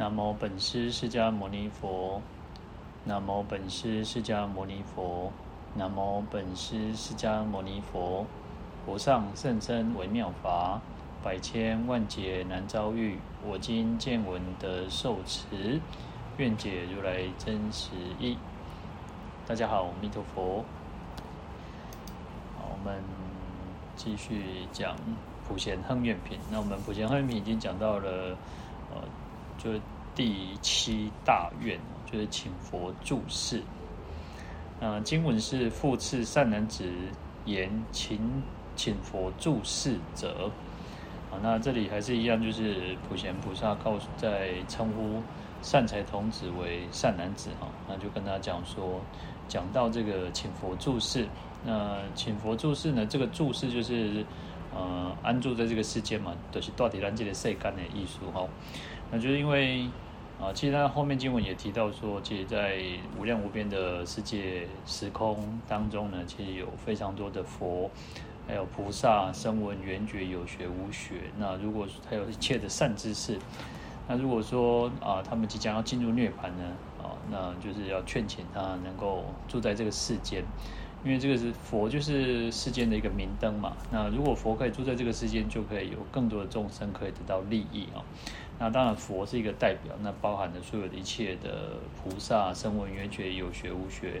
南无本师释迦牟尼佛，南无本师释迦牟尼佛，南无本师释迦牟尼佛。佛上甚深微妙法，百千万劫难遭遇。我今见闻得受持，愿解如来真实义。大家好，弥陀佛。好，我们继续讲普贤行愿品。那我们普贤行愿品已经讲到了，呃。就是第七大愿，就是请佛住世。呃，经文是复次善男子言，请请佛住世者。啊，那这里还是一样，就是普贤菩萨告诉在称呼善财童子为善男子哈，那就跟他讲说，讲到这个请佛住世。那请佛住世呢，这个住世就是呃安住在这个世间嘛，都、就是到底咱这个世间的意思哈。那就是因为啊，其实他后面经文也提到说，其实，在无量无边的世界时空当中呢，其实有非常多的佛，还有菩萨、声闻、缘觉、有学、无学。那如果还有一切的善知识，那如果说啊，他们即将要进入涅槃呢，啊，那就是要劝请他能够住在这个世间，因为这个是佛，就是世间的一个明灯嘛。那如果佛可以住在这个世间，就可以有更多的众生可以得到利益啊。那当然，佛是一个代表，那包含了所有的一切的菩萨、声闻、缘觉、有学、无学，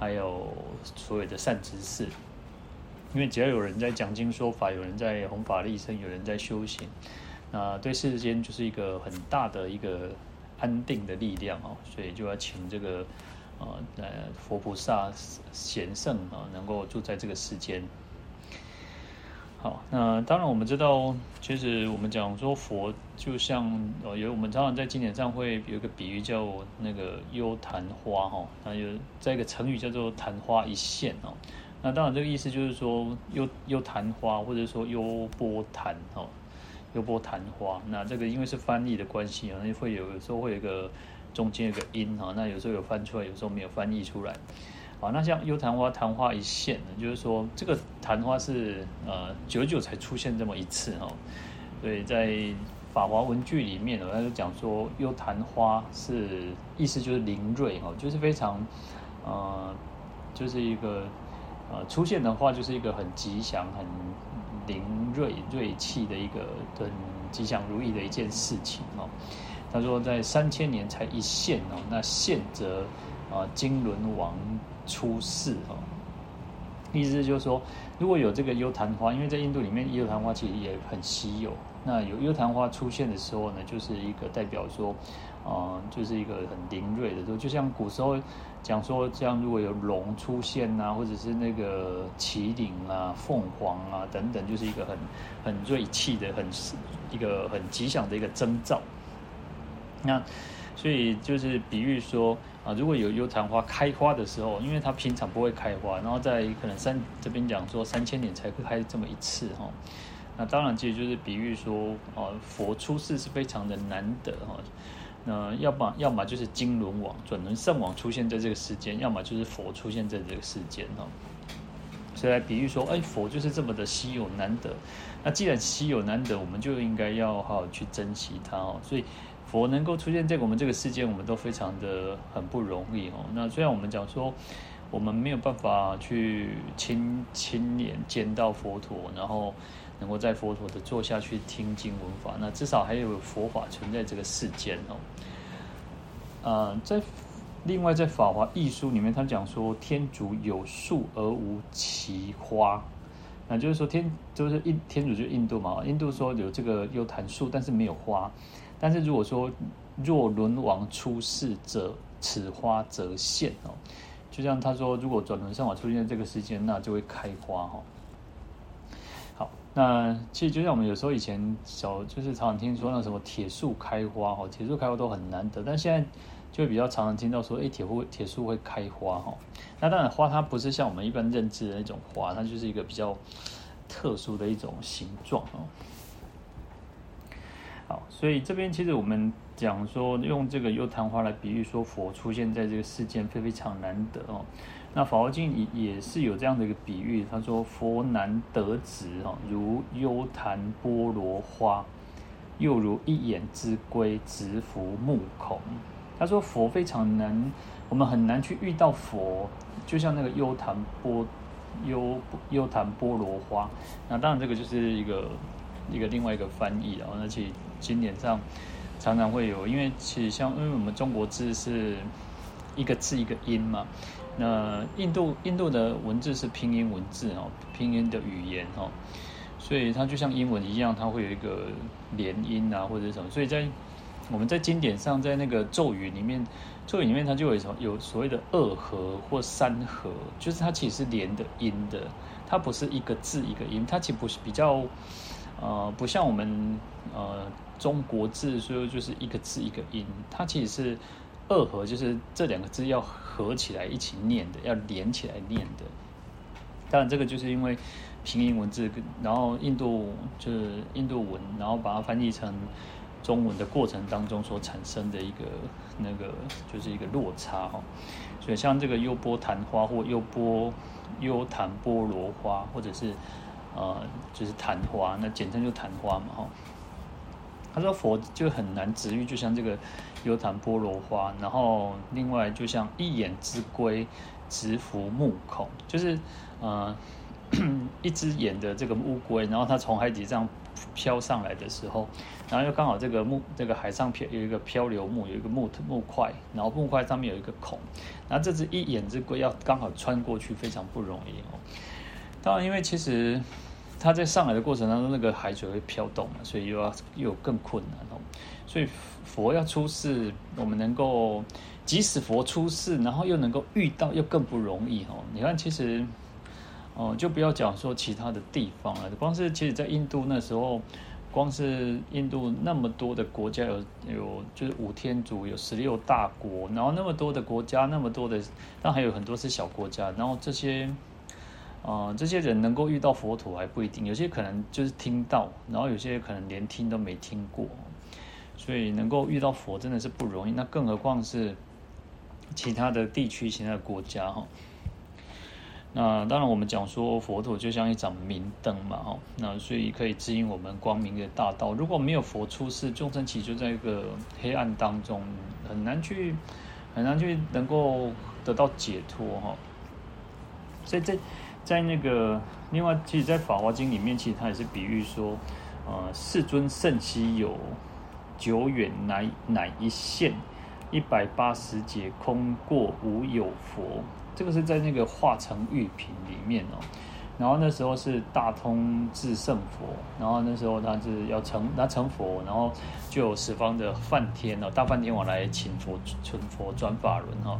还有所有的善知识。因为只要有人在讲经说法，有人在弘法利生，有人在修行，那对世间就是一个很大的一个安定的力量哦。所以就要请这个呃呃佛菩萨贤圣啊，能够住在这个世间。好，那当然我们知道，其实我们讲说佛就像呃，有我们常常在经典上会有一个比喻叫那个幽昙花哈，那有在一个成语叫做昙花一现哦。那当然这个意思就是说幽幽昙花或者说幽波昙哦，幽波昙花。那这个因为是翻译的关系啊，那会有有时候会有一个中间有个音哈，那有时候有翻出来，有时候没有翻译出来。啊，那像幽昙花，昙花一现呢，就是说这个昙花是呃久久才出现这么一次哦。所以在《法华文具》里面呢，他就讲说幽昙花是意思就是灵锐哦，就是非常呃，就是一个呃出现的话就是一个很吉祥、很灵锐、锐气的一个很吉祥如意的一件事情哦。他说在三千年才一现哦，那现则啊金轮王。出世哦，意思就是说，如果有这个幽昙花，因为在印度里面，幽昙花其实也很稀有。那有幽昙花出现的时候呢，就是一个代表说，呃，就是一个很灵锐的，就就像古时候讲说，这样如果有龙出现啊，或者是那个麒麟啊、凤凰啊等等，就是一个很很锐气的、很一个很吉祥的一个征兆。那所以就是比喻说。啊，如果有油昙花开花的时候，因为它平常不会开花，然后在可能三这边讲说三千年才会开这么一次哈，那当然其实就是比喻说，哦，佛出世是非常的难得哈，那要么要么就是金轮王转轮圣王出现在这个世间，要么就是佛出现在这个世间哈，所以来比喻说，哎，佛就是这么的稀有难得，那既然稀有难得，我们就应该要好好去珍惜它哦，所以。佛能够出现在我们这个世界，我们都非常的很不容易哦。那虽然我们讲说，我们没有办法去亲亲眼见到佛陀，然后能够在佛陀的座下去听经闻法，那至少还有佛法存在这个世间哦。呃，在另外在《法华义书》里面，他讲说，天竺有树而无其花，那就是说天就是印天竺就是印度嘛，印度说有这个有檀树，但是没有花。但是如果说若轮王出世者，此花则现哦。就像他说，如果转轮圣王出现在这个时间，那就会开花哈。好，那其实就像我们有时候以前小就是常常听说那什么铁树开花哈，铁树开花都很难得。但现在就比较常常听到说，哎，铁会铁树会开花哈。那当然花它不是像我们一般认知的那种花，它就是一个比较特殊的一种形状哦。所以这边其实我们讲说，用这个幽昙花来比喻说佛出现在这个世间非非常难得哦。那《法华经》也也是有这样的一个比喻，他说佛难得值哦，如幽昙波罗花，又如一眼之龟，直伏目孔。他说佛非常难，我们很难去遇到佛，就像那个优昙波优优昙波罗花。那当然这个就是一个一个另外一个翻译啊，而且经典上常常会有，因为其实像因为我们中国字是一个字一个音嘛，那印度印度的文字是拼音文字哦，拼音的语言哦。所以它就像英文一样，它会有一个连音啊，或者什么。所以在我们在经典上，在那个咒语里面，咒语里面它就有什么有所谓的二合或三合，就是它其实是连的音的，它不是一个字一个音，它其实不是比较呃不像我们呃中国字，所以就是一个字一个音，它其实是二合，就是这两个字要合起来一起念的，要连起来念的。当然，这个就是因为。拼音文字，然后印度就是印度文，然后把它翻译成中文的过程当中所产生的一个那个就是一个落差哈。所以像这个优波昙花或优波优昙波罗花，或者是呃就是昙花，那简称就昙花嘛哈。他说佛就很难直喻，就像这个优昙菠萝花，然后另外就像一眼之龟，直伏目孔，就是呃。一只眼的这个乌龟，然后它从海底这样飘上来的时候，然后又刚好这个木这个海上漂有一个漂流木，有一个木木块，然后木块上面有一个孔，然后这只一眼之龟要刚好穿过去，非常不容易哦。当然，因为其实它在上来的过程当中，那个海水会飘动嘛，所以又要又更困难哦。所以佛要出世，我们能够即使佛出世，然后又能够遇到，又更不容易哦。你看，其实。哦，就不要讲说其他的地方了。光是其实，在印度那时候，光是印度那么多的国家有，有就是五天竺，有十六大国，然后那么多的国家，那么多的，但还有很多是小国家。然后这些，呃，这些人能够遇到佛陀还不一定，有些可能就是听到，然后有些可能连听都没听过。所以能够遇到佛真的是不容易，那更何况是其他的地区、其他的国家哈。那当然，我们讲说佛陀就像一盏明灯嘛，哈，那所以可以指引我们光明的大道。如果没有佛出世，众生其实就在一个黑暗当中，很难去很难去能够得到解脱，哈。所以这在那个另外，其实，在《法华经》里面，其实它也是比喻说，呃，世尊甚稀有，久远乃乃一现，一百八十劫空过无有佛。这个是在那个化城喻品里面哦，然后那时候是大通智胜佛，然后那时候他是要成他成佛，然后就有十方的梵天哦，大梵天王来请佛成佛转法轮哈，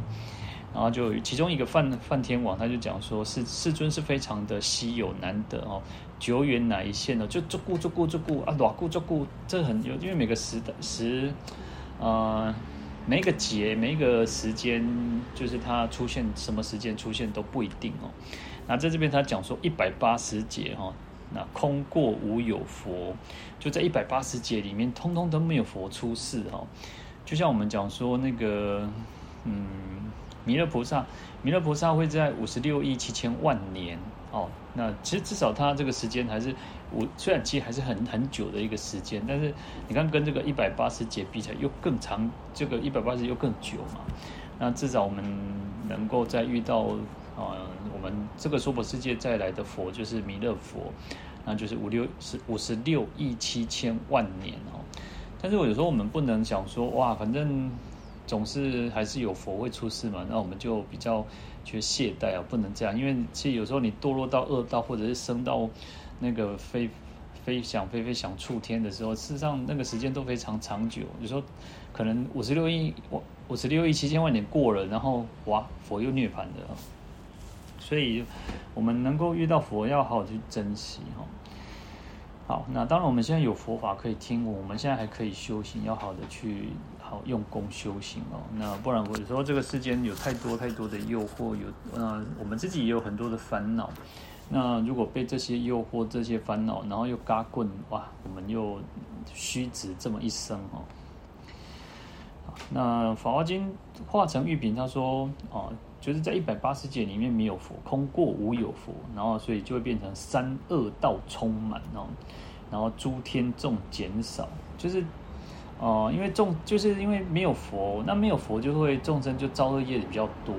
然后就其中一个梵梵天王他就讲说，世世尊是非常的稀有难得哦，久远乃一现呢，就足顾足顾足顾啊，偌顾足顾，这很有，因为每个时的时，呃。每一个节，每一个时间，就是它出现什么时间出现都不一定哦。那在这边他讲说一百八十劫哈，那空过无有佛，就在一百八十劫里面，通通都没有佛出世哈。就像我们讲说那个，嗯，弥勒菩萨，弥勒菩萨会在五十六亿七千万年。哦，那其实至少它这个时间还是我虽然其实还是很很久的一个时间，但是你看跟这个一百八十劫比起来又更长，这个一百八十又更久嘛。那至少我们能够再遇到啊、呃，我们这个娑婆世界再来的佛就是弥勒佛，那就是五六十五十六亿七千万年哦。但是我有时候我们不能想说哇，反正。总是还是有佛会出世嘛，那我们就比较去懈怠啊，不能这样，因为其实有时候你堕落到恶道，或者是升到那个飞飞想飞飞想触天的时候，事实上那个时间都非常长久。有时候可能五十六亿五十六亿七千万年过了，然后哇，佛又涅槃了。所以我们能够遇到佛，要好好去珍惜哈。好，那当然我们现在有佛法可以听，我们现在还可以修行，要好的去。用功修行哦，那不然我有时候这个世间有太多太多的诱惑，有呃我们自己也有很多的烦恼。那如果被这些诱惑、这些烦恼，然后又嘎棍哇，我们又虚掷这么一生哦。那《法华经》化城喻品他说哦，就是在一百八十劫里面没有佛，空过无有佛，然后所以就会变成三恶道充满哦，然后诸天众减少。就是哦、因为众就是因为没有佛，那没有佛就会众生就造恶业比较多。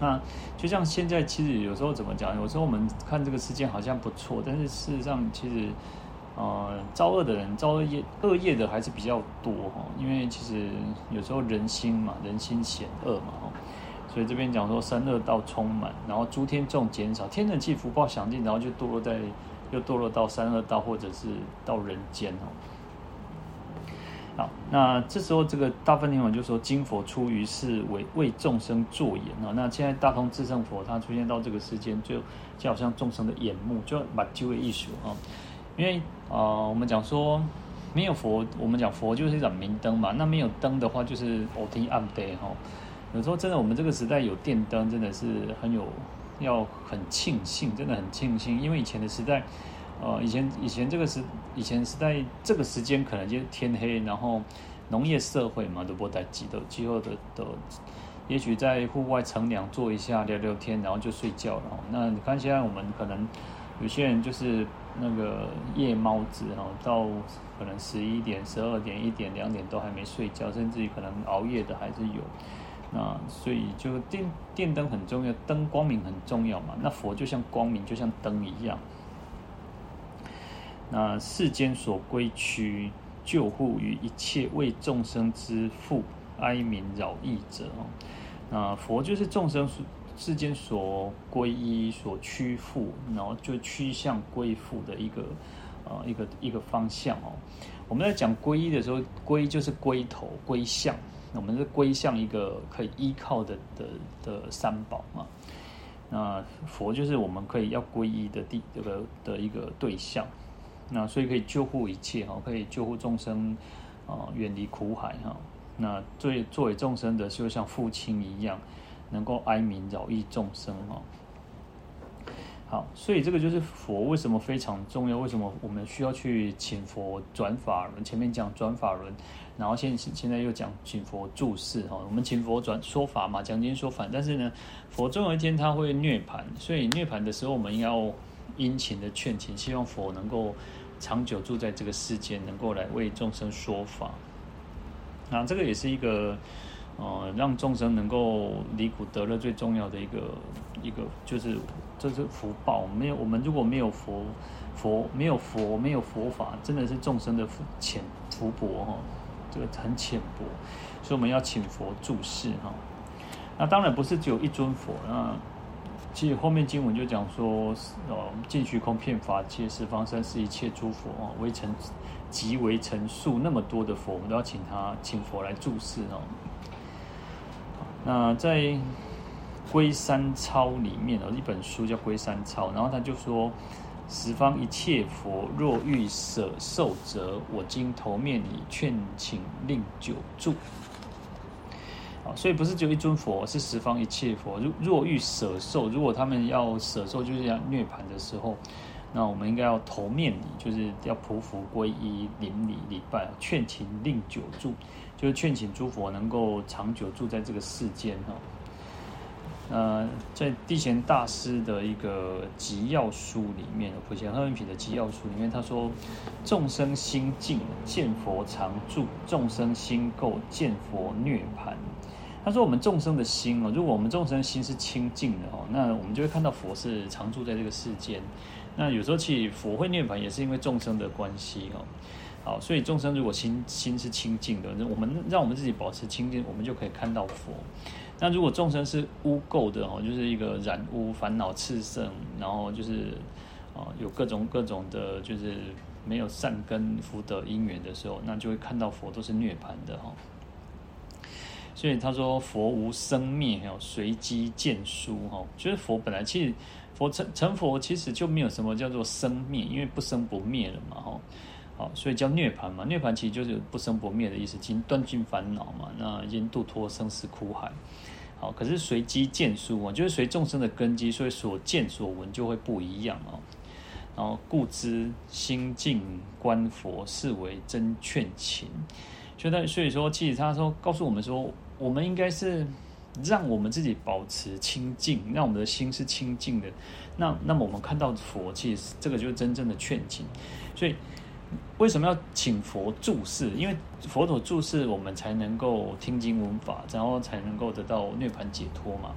那就像现在，其实有时候怎么讲？有时候我们看这个世界好像不错，但是事实上，其实呃，造恶的人，造恶业恶业的还是比较多哈。因为其实有时候人心嘛，人心险恶嘛，所以这边讲说三恶道充满，然后诸天众减少，天人气福报享尽，然后就堕落在又堕落到三恶道或者是到人间哦。好，那这时候这个大分天王就说：“今佛出于世为为众生作眼啊。”那现在大通智胜佛他出现到这个世间，就就好像众生的眼目，就把机会艺术啊。因为啊、我们讲说没有佛，我们讲佛就是一盏明灯嘛。那没有灯的话，就是乌天暗地哈。有时候真的，我们这个时代有电灯，真的是很有要很庆幸，真的很庆幸，因为以前的时代。呃，以前以前这个时以前是在这个时间可能就天黑，然后农业社会嘛，都不带几的，之后的的，也许在户外乘凉坐一下聊聊天，然后就睡觉了。那你看现在我们可能有些人就是那个夜猫子哈，到可能十一点、十二点、一点、两点都还没睡觉，甚至于可能熬夜的还是有。那所以就电电灯很重要，灯光明很重要嘛。那佛就像光明，就像灯一样。那世间所归趋，救护于一切为众生之父哀悯饶益者哦。那佛就是众生世间所归依、所屈附，然后就趋向归附的一个呃一个一个方向哦。我们在讲皈依的时候，皈就是归头、归向，我们是归向一个可以依靠的的的三宝嘛。那佛就是我们可以要皈依的地这个的一个对象。那所以可以救护一切哈，可以救护众生啊，远离苦海哈。那作为作为众生的，就像父亲一样，能够哀悯饶益众生哈。好，所以这个就是佛为什么非常重要？为什么我们需要去请佛转法轮？前面讲转法轮，然后现现在又讲请佛注释哈。我们请佛转说法嘛，讲经说法。但是呢，佛终有一天他会涅槃，所以涅槃的时候，我们要殷勤的劝请，希望佛能够。长久住在这个世间，能够来为众生说法，那这个也是一个，呃，让众生能够离苦得乐最重要的一个一个，就是这是福报。没有我们如果没有佛，佛没有佛没有佛法，真的是众生的浅福薄哈，这个很浅薄，所以我们要请佛住世哈。那当然不是只有一尊佛那。其实后面经文就讲说，呃，尽虚空遍法界，十方三世一切诸佛啊，为成即为成数，那么多的佛，我们都要请他请佛来住世哦。那在《归三操》里面有一本书叫《归三操》，然后他就说，十方一切佛若欲舍寿者，我今头面你劝请令久住。所以不是只有一尊佛，是十方一切佛。若若欲舍寿，如果他们要舍寿，就是要涅槃的时候，那我们应该要头面礼，就是要匍匐皈依、顶礼礼拜，劝请令久住，就是劝请诸佛能够长久住在这个世间哈。呃，在地贤大师的一个集要书里面，普贤和文品的集要书里面，他说：众生心净，见佛常住；众生心垢，见佛涅槃。他说：“我们众生的心哦，如果我们众生的心是清净的哦，那我们就会看到佛是常住在这个世间。那有时候其实佛会涅槃，也是因为众生的关系哦。好，所以众生如果心心是清净的，我们让我们自己保持清净，我们就可以看到佛。那如果众生是污垢的哦，就是一个染污、烦恼炽盛，然后就是啊有各种各种的，就是没有善根福德因缘的时候，那就会看到佛都是涅槃的哈。”所以他说佛无生灭，哈，随机渐疏，哈，就是佛本来其实佛成成佛其实就没有什么叫做生灭，因为不生不灭了嘛，哈，好，所以叫涅槃嘛，涅槃其实就是不生不灭的意思，已经断尽烦恼嘛，那已经度脱生死苦海，好，可是随机渐疏啊，就是随众生的根基，所以所见所闻就会不一样哦，然后故知心净观佛，是为真劝请，所以他所以说，其实他说告诉我们说。我们应该是让我们自己保持清净，让我们的心是清净的。那那么我们看到佛，其实这个就是真正的劝请。所以为什么要请佛住世？因为佛陀住世，我们才能够听经闻法，然后才能够得到涅槃解脱嘛。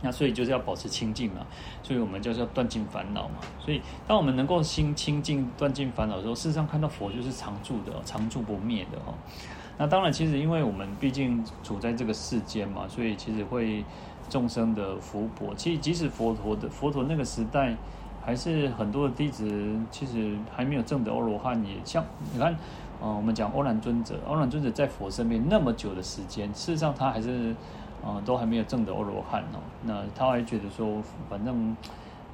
那所以就是要保持清净嘛，所以我们就是要断尽烦恼嘛。所以当我们能够心清净、断尽烦恼的时候，事实上看到佛就是常住的、常住不灭的哈。那当然，其实因为我们毕竟处在这个世间嘛，所以其实会众生的福薄。其实即使佛陀的佛陀那个时代，还是很多的弟子其实还没有证得阿罗汉，也像你看，嗯，我们讲欧兰尊者，欧兰尊者在佛身边那么久的时间，事实上他还是。啊、呃，都还没有证得阿罗汉哦。那他还觉得说，反正，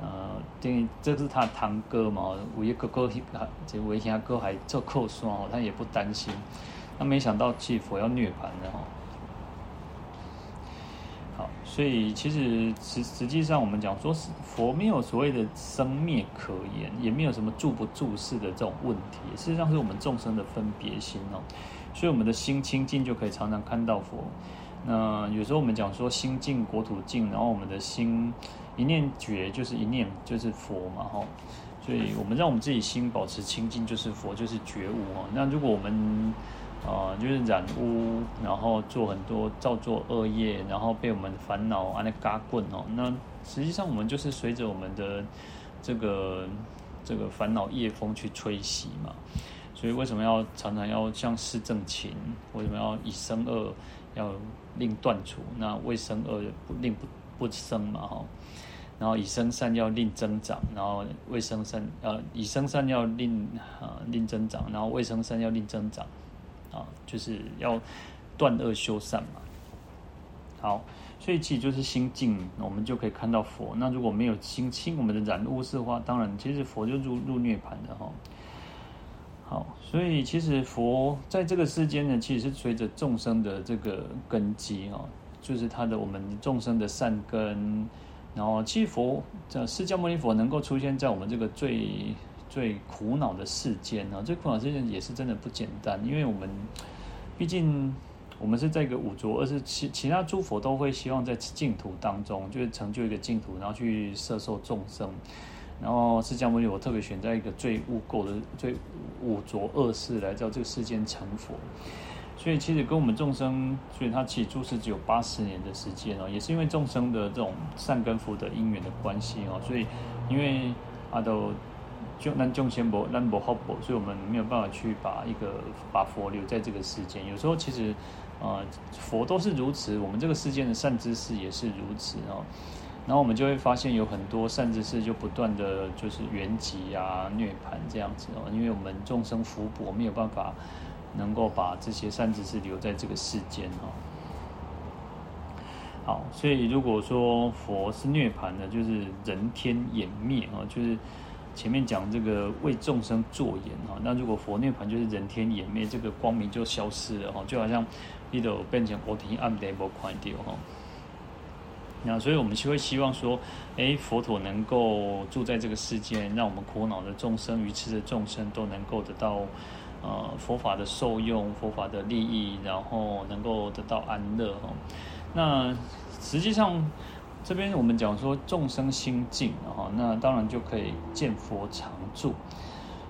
呃，因为这是他堂哥嘛，五爷哥哥还这维兄哥还做扣双哦，他也不担心。那没想到，其实佛要涅槃了哈。好，所以其实实实际上我们讲说，佛没有所谓的生灭可言，也没有什么住不住世的这种问题。事实上是我们众生的分别心哦。所以我们的心清净，就可以常常看到佛。那有时候我们讲说心净国土净，然后我们的心一念觉就是一念就是佛嘛，哈，所以我们让我们自己心保持清净就是佛，就是觉悟哦。那如果我们啊、就是染污，然后做很多造作恶业，然后被我们烦恼啊那嘎棍哦，那实际上我们就是随着我们的这个这个烦恼业风去吹袭嘛。所以为什么要常常要像四正勤？为什么要以生恶？要令断除，那未生恶不令不不生嘛哈，然后以生善要令增长，然后未生善呃以生善要令啊令增长，然后未生善要令增长，啊就是要断恶修善嘛。好，所以其实就是心净，我们就可以看到佛。那如果没有心清，我们的染污的话，当然其实佛就入入涅槃的哈。好，所以其实佛在这个世间呢，其实是随着众生的这个根基啊，就是他的我们众生的善根，然后其实佛这释迦牟尼佛能够出现在我们这个最最苦恼的世间啊，最苦恼世间也是真的不简单，因为我们毕竟我们是在一个五浊，而是其其他诸佛都会希望在净土当中，就是成就一个净土，然后去摄受众生。然后释迦牟尼，我特别选在一个最污垢的、最五浊恶世来到这个世间成佛，所以其实跟我们众生，所以他起住世只有八十年的时间哦，也是因为众生的这种善根福德因缘的关系哦，所以因为阿都就那众仙佛、那不好佛，所以我们没有办法去把一个把佛留在这个世间。有时候其实、呃，佛都是如此，我们这个世间的善知识也是如此哦。然后我们就会发现有很多善知识就不断的就是原寂啊、涅槃这样子哦，因为我们众生福薄，没有办法能够把这些善知识留在这个世间哦。好，所以如果说佛是涅槃的，就是人天湮灭啊，就是前面讲这个为众生作演哈，那如果佛涅槃就是人天湮灭，这个光明就消失了哈，就好像你都变成乌天暗地无看到哈。那所以，我们就会希望说，诶，佛陀能够住在这个世间，让我们苦恼的众生、愚痴的众生都能够得到，呃，佛法的受用、佛法的利益，然后能够得到安乐哈。那实际上，这边我们讲说众生心净，哈，那当然就可以见佛常住。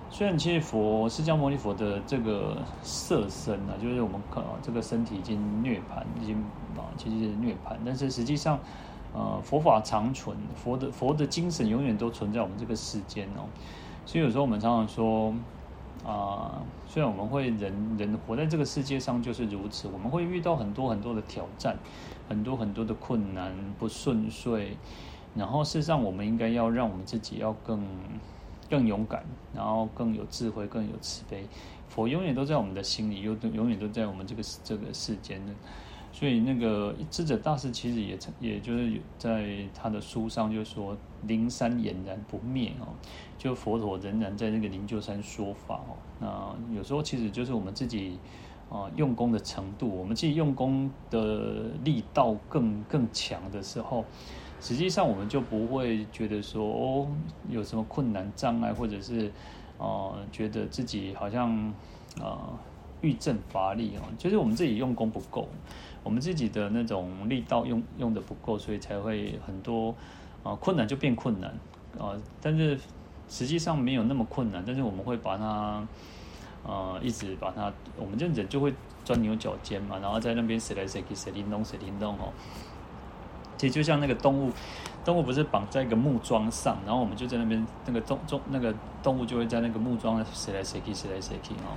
虽然其实佛释迦牟尼佛的这个色身呢，就是我们看啊，这个身体已经涅槃，已经啊，其实是涅槃。但是实际上，呃，佛法长存，佛的佛的精神永远都存在我们这个世间哦。所以有时候我们常常说啊，虽然我们会人人活在这个世界上就是如此，我们会遇到很多很多的挑战，很多很多的困难不顺遂。然后事实上，我们应该要让我们自己要更。更勇敢，然后更有智慧，更有慈悲。佛永远都在我们的心里，又永远都在我们这个这个世间的。所以那个智者大师其实也，也就是在他的书上就说：“灵山俨然不灭哦，就佛陀仍然在那个灵鹫山说法哦。那有时候其实就是我们自己啊用功的程度，我们自己用功的力道更更强的时候。”实际上，我们就不会觉得说哦，有什么困难障碍，或者是呃，觉得自己好像啊欲振乏力哦，就是我们自己用功不够，我们自己的那种力道用用的不够，所以才会很多啊困难就变困难啊。但是实际上没有那么困难，但是我们会把它，呃，一直把它，我们这人就会钻牛角尖嘛，然后在那边谁来谁去，谁叮咚谁叮咚哦。其实就像那个动物，动物不是绑在一个木桩上，然后我们就在那边，那个动动那个动物就会在那个木桩谁来谁去，谁来谁去哦。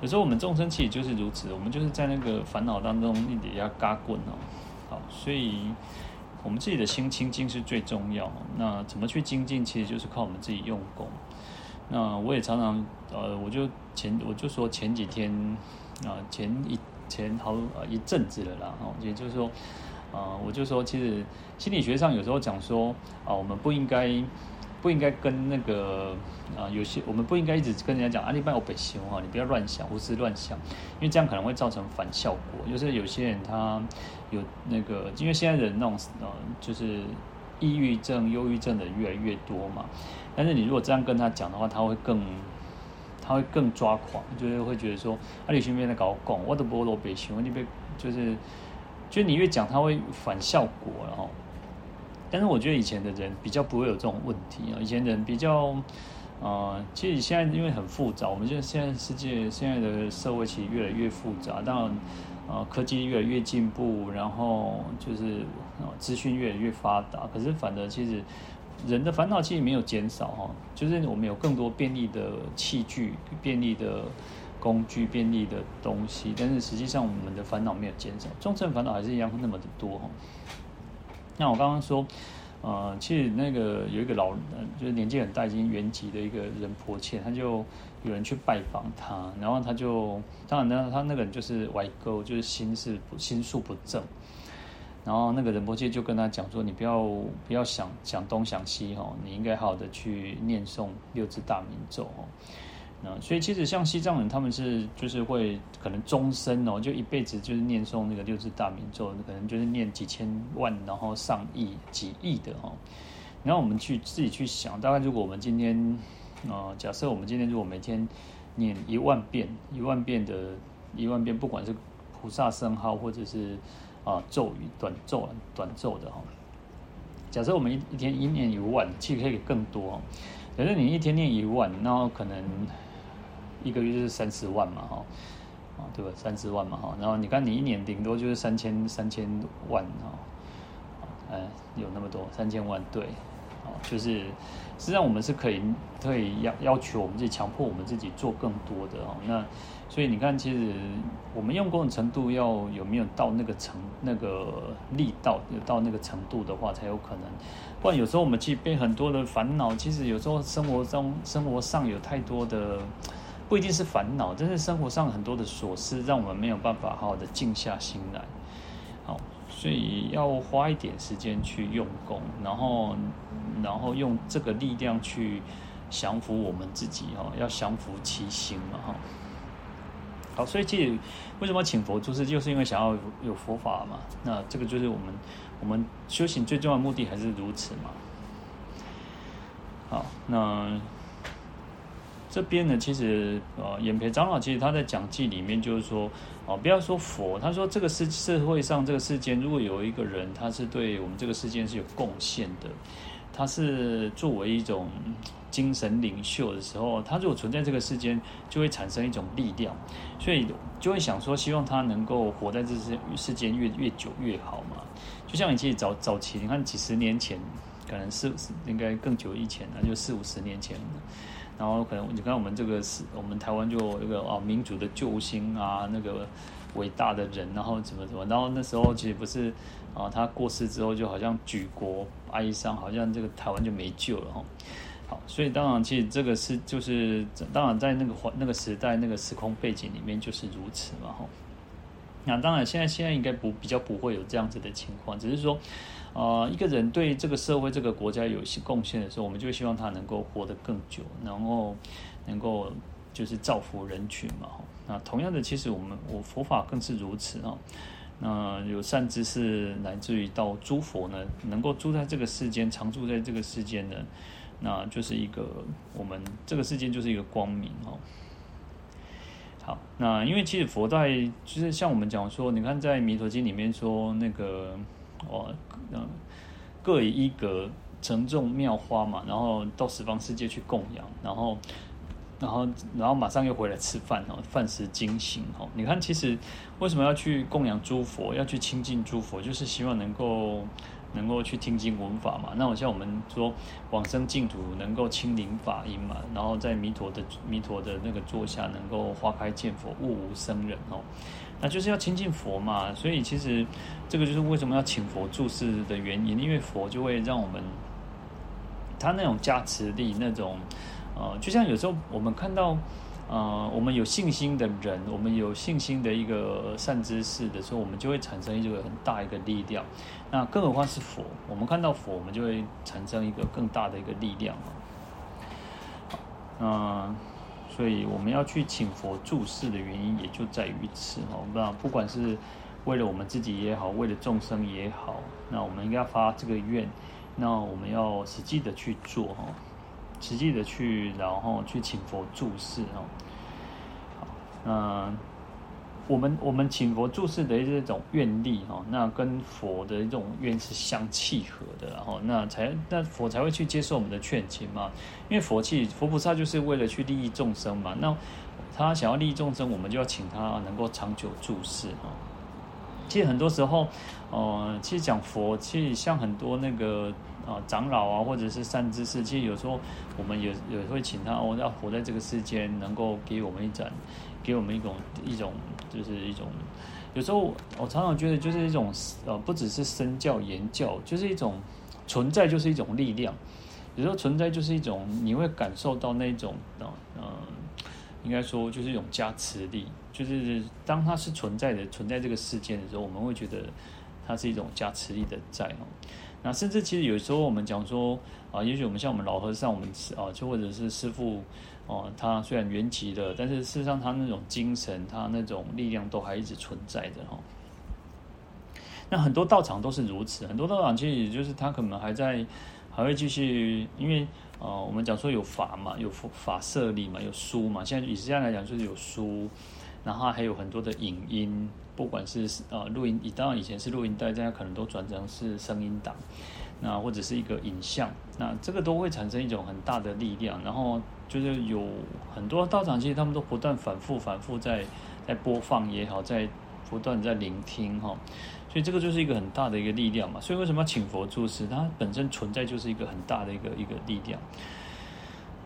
有时候我们众生其实就是如此，我们就是在那个烦恼当中一直要嘎滚哦。好，所以。我们自己的心清净是最重要。那怎么去精进？其实就是靠我们自己用功。那我也常常，呃，我就前我就说前几天啊，前一前好一阵子了啦。哦，也就是说，啊，我就说，其实心理学上有时候讲说，啊，我们不应该。不应该跟那个啊，有些我们不应该一直跟人家讲啊，你不要北修哈，你不要乱想，胡思乱想，因为这样可能会造成反效果。就是有些人他有那个，因为现在人那种呃，就是抑郁症、忧郁症的人越来越多嘛。但是你如果这样跟他讲的话，他会更他会更抓狂，就是会觉得说啊，你身边在搞拱，我都不罗北修，你别就是，就你越讲他会反效果，然后。但是我觉得以前的人比较不会有这种问题啊，以前人比较，呃，其实现在因为很复杂，我们现在现在世界现在的社会其实越来越复杂，当然，呃，科技越来越进步，然后就是呃资讯越来越发达，可是反而其实人的烦恼其实没有减少哈，就是我们有更多便利的器具、便利的工具、便利的东西，但是实际上我们的烦恼没有减少，重症烦恼还是一样那么的多哈。那我刚刚说，呃，其实那个有一个老人，就是年纪很大，已经圆寂的一个仁波切，他就有人去拜访他，然后他就，当然呢，他那个人就是歪钩，就是心是心术不正，然后那个仁波切就跟他讲说，你不要不要想想东想西哈，你应该好好的去念诵六字大明咒哦。所以其实像西藏人，他们是就是会可能终身哦，就一辈子就是念诵那个六字大明咒，可能就是念几千万，然后上亿、几亿的哦。然后我们去自己去想，大概如果我们今天啊、假设我们今天如果每天念一万遍、一万遍的一万遍，不管是菩萨圣号或者是啊咒语、短咒、短咒的哈。假设我们一一天一念一万，其实可以更多。假设你一天念一万，然后可能。一个月就是三十万嘛，哈，啊，对吧？三十万嘛，哈。然后你看，你一年顶多就是三千三千万，哈，哎，有那么多三千万，对，啊，就是实际上我们是可以可以要要求我们自己，强迫我们自己做更多的哦。那所以你看，其实我们用功的程度要有没有到那个程那个力道，有到那个程度的话，才有可能。不然有时候我们其实被很多的烦恼，其实有时候生活中生活上有太多的。不一定是烦恼，但是生活上很多的琐事，让我们没有办法好好的静下心来。好，所以要花一点时间去用功，然后，然后用这个力量去降服我们自己哈，要降服其心嘛哈。好，所以其实为什么请佛出世，就是因为想要有佛法嘛。那这个就是我们我们修行最重要的目的，还是如此嘛。好，那。这边呢，其实呃，演培长老其实他在讲记里面就是说，哦，不要说佛，他说这个世社会上这个世间，如果有一个人，他是对我们这个世间是有贡献的，他是作为一种精神领袖的时候，他如果存在这个世间，就会产生一种力量，所以就会想说，希望他能够活在这世世间越越久越好嘛。就像你其实早早期，你看几十年前，可能是应该更久以前，那就四五十年前。然后可能你看我们这个是，我们台湾就有一个啊民主的救星啊，那个伟大的人，然后怎么怎么，然后那时候其实不是啊，他过世之后就好像举国哀伤，好像这个台湾就没救了哈。好，所以当然其实这个是就是当然在那个环那个时代那个时空背景里面就是如此嘛哈。那当然现在现在应该不比较不会有这样子的情况，只是说。啊、呃，一个人对这个社会、这个国家有一些贡献的时候，我们就希望他能够活得更久，然后能够就是造福人群嘛。那同样的，其实我们我佛法更是如此啊。那有善知识来自于到诸佛呢，能够住在这个世间，常住在这个世间呢，那就是一个我们这个世间就是一个光明哦。好，那因为其实佛在就是像我们讲说，你看在弥陀经里面说那个。哦，嗯，各以一格承种妙花嘛，然后到十方世界去供养，然后。然后，然后马上又回来吃饭哦，饭食精醒哦。你看，其实为什么要去供养诸佛，要去亲近诸佛，就是希望能够能够去听经闻法嘛。那我像我们说往生净土，能够亲临法音嘛，然后在弥陀的弥陀的那个座下，能够花开见佛，悟无生忍哦。那就是要亲近佛嘛。所以其实这个就是为什么要请佛注释的原因，因为佛就会让我们他那种加持力那种。呃，就像有时候我们看到，呃，我们有信心的人，我们有信心的一个善知识的时候，我们就会产生一个很大一个力量。那更何况是佛，我们看到佛，我们就会产生一个更大的一个力量嘛。嗯、所以我们要去请佛注释的原因也就在于此哦。那不管是为了我们自己也好，为了众生也好，那我们应该发这个愿，那我们要实际的去做哈。实际的去，然后去请佛注释哦。好，那我们我们请佛注释的这种愿力哈，那跟佛的这种愿是相契合的，然后那才那佛才会去接受我们的劝请嘛。因为佛气佛菩萨就是为了去利益众生嘛。那他想要利益众生，我们就要请他能够长久住世哈。其实很多时候，呃，其实讲佛，其实像很多那个。啊，长老啊，或者是善知识，其实有时候我们也也会请他哦，要活在这个世间，能够给我们一盏，给我们一种一种，就是一种。有时候我常常觉得，就是一种呃，不只是身教言教，就是一种存在，就是一种力量。有时候存在就是一种，你会感受到那种呃，应该说就是一种加持力，就是当它是存在的，存在这个世间的时候，我们会觉得它是一种加持力的在哦。那甚至其实有时候我们讲说啊，也许我们像我们老和尚，我们啊，就或者是师父哦，他虽然圆寂了，但是事实上他那种精神，他那种力量都还一直存在的哈。那很多道场都是如此，很多道场其实也就是他可能还在，还会继续，因为啊，我们讲说有法嘛，有法舍利嘛，有书嘛，现在以现在来讲就是有书，然后还有很多的影音。不管是呃录音，当然以前是录音带，现在可能都转成是声音档，那或者是一个影像，那这个都会产生一种很大的力量。然后就是有很多道场，其实他们都不断反复、反复在在播放也好，在不断在聆听哈，所以这个就是一个很大的一个力量嘛。所以为什么要请佛住世？它本身存在就是一个很大的一个一个力量。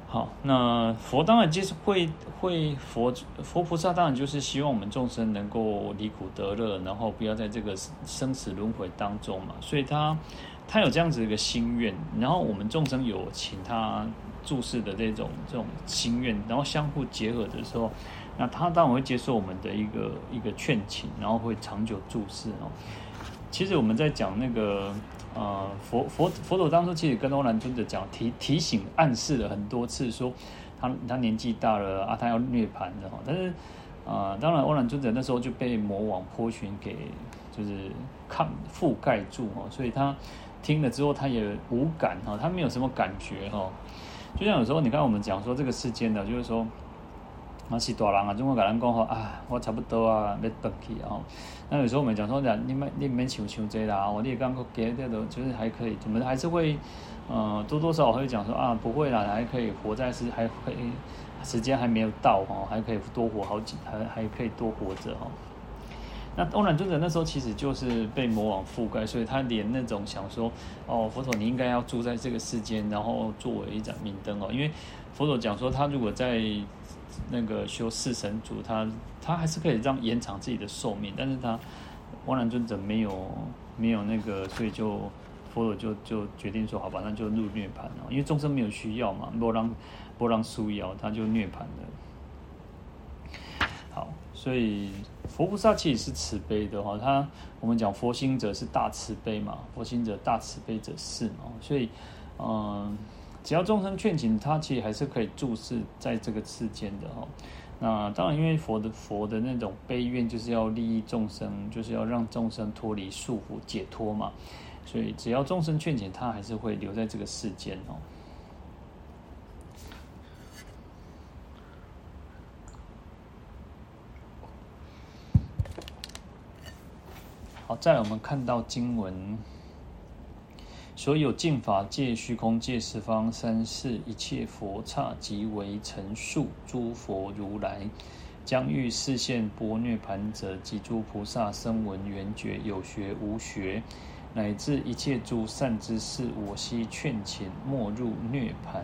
好，那佛当然就是会会佛佛菩萨当然就是希望我们众生能够离苦得乐，然后不要在这个生死轮回当中嘛，所以他他有这样子一个心愿，然后我们众生有请他注视的这种这种心愿，然后相互结合的时候，那他当然会接受我们的一个一个劝请，然后会长久注视哦。其实我们在讲那个。呃，佛佛佛陀当初其实跟欧兰尊者讲，提提醒暗示了很多次，说他他年纪大了啊，他要涅槃的哈。但是啊、呃，当然欧兰尊者那时候就被魔王波旬给就是抗覆盖住哈，所以他听了之后他也无感哈，他没有什么感觉哈。就像有时候你看我们讲说这个世间的，就是说。那是大人啊，中国人讲吼啊，我差不多啊，要回去啊。那有时候我们讲说，你们你们求求这啦，我你刚刚给这都就是还可以，怎么还是会，呃，多多少少会讲说啊，不会啦，还可以活在是，还可以时间还没有到哈，还可以多活好几，还还可以多活着哈。那欧兰尊者那时候其实就是被魔王覆盖，所以他连那种想说哦，佛陀你应该要住在这个世间，然后作为一盏明灯哦，因为佛陀讲说他如果在。那个修四神足，他他还是可以让延长自己的寿命，但是他欧兰尊者没有没有那个，所以就佛陀就就决定说，好吧，那就入涅槃了，因为众生没有需要嘛，波浪波浪疏要，他就涅槃了。所以佛菩萨其实是慈悲的哈，他我们讲佛心者是大慈悲嘛，佛心者大慈悲者是嘛，所以嗯。只要众生劝请，他其实还是可以注视在这个世间的哈。那当然，因为佛的佛的那种悲愿，就是要利益众生，就是要让众生脱离束缚、解脱嘛。所以，只要众生劝请，他还是会留在这个世间哦。好，再来我们看到经文。所有净法界、虚空界、十方三世一切佛刹即为成数，诸佛如来将欲示现般涅槃者，及诸菩萨声闻缘觉有学无学，乃至一切诸善知识，我悉劝请莫入涅盘。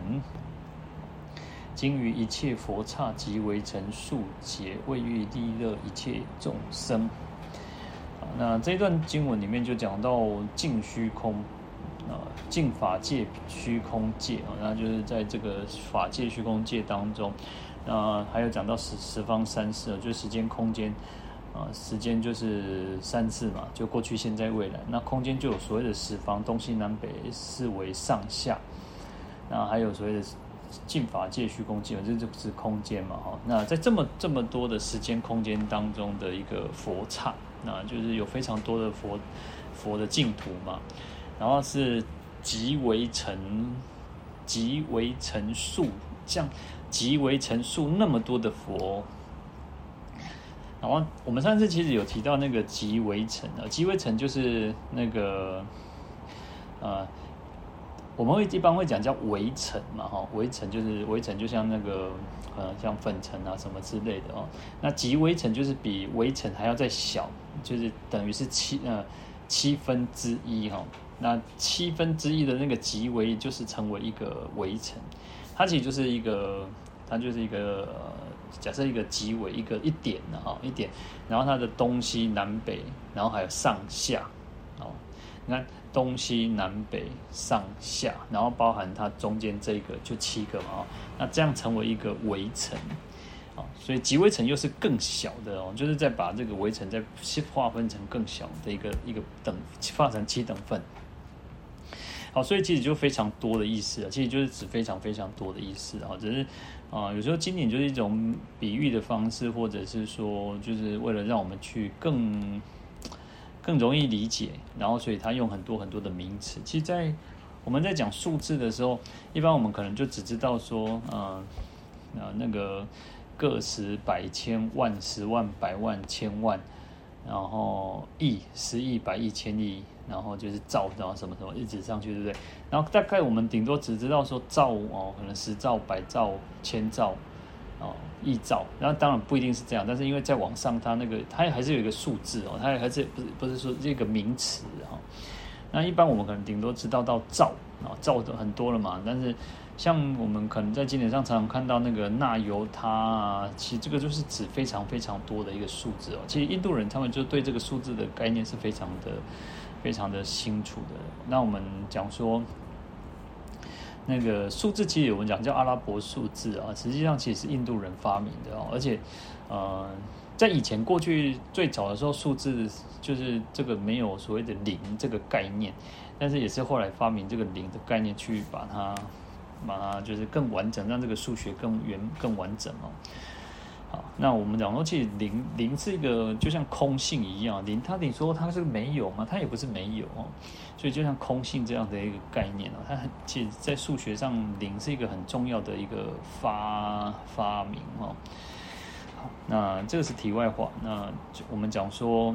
今于一切佛刹即为成数劫，为欲利乐一切众生。那这一段经文里面就讲到净虚空啊，净法界、虚空界啊，那就是在这个法界、虚空界当中，那还有讲到十十方三世，就是时间、空间啊，时间就是三世嘛，就过去、现在、未来。那空间就有所谓的十方，东西南北四维上下，那还有所谓的净法界、虚空界，这就是空间嘛，哈。那在这么这么多的时间、空间当中的一个佛刹。那就是有非常多的佛佛的净土嘛，然后是极为成极为成数，像极为成数那么多的佛，然后我们上次其实有提到那个极为成啊，极为成就是那个呃，我们会一般会讲叫微尘嘛，哈，微尘就是微尘，就像那个。呃，像粉尘啊什么之类的哦，那极微尘就是比微尘还要再小，就是等于是七呃七分之一哈、哦。那七分之一的那个极微就是成为一个微尘，它其实就是一个，它就是一个、呃、假设一个极微一个一点的哈、哦、一点，然后它的东西南北，然后还有上下，你看。东西南北上下，然后包含它中间这个就七个嘛，那这样成为一个围城，啊，所以极微城又是更小的哦，就是再把这个围城再划分成更小的一个一个等，划成七等份。好，所以其实就非常多的意思啊，其实就是指非常非常多的意思啊，只是啊，有时候经典就是一种比喻的方式，或者是说，就是为了让我们去更。更容易理解，然后所以他用很多很多的名词。其实，在我们在讲数字的时候，一般我们可能就只知道说，嗯，啊，那个个十百千万十万百万千万，然后亿十亿百亿千亿，然后就是兆，然后什么什么一直上去，对不对？然后大概我们顶多只知道说兆哦，可能十兆、百兆、千兆。哦，亿兆，然后当然不一定是这样，但是因为在网上，它那个它还是有一个数字哦，它还是不是不是说这个名词哈。那一般我们可能顶多知道到兆啊，兆的很多了嘛。但是像我们可能在经典上常常看到那个纳由他啊，其实这个就是指非常非常多的一个数字哦。其实印度人他们就对这个数字的概念是非常的非常的清楚的。那我们讲说。那个数字其实我们讲叫阿拉伯数字啊，实际上其实是印度人发明的哦，而且，呃，在以前过去最早的时候，数字就是这个没有所谓的零这个概念，但是也是后来发明这个零的概念去把它，把它就是更完整，让这个数学更圆更完整哦。那我们讲说，其实零零是一个就像空性一样，零它你说它是没有吗？它也不是没有哦，所以就像空性这样的一个概念哦，它很其实在数学上零是一个很重要的一个发发明哦。好，那这个是题外话。那我们讲说，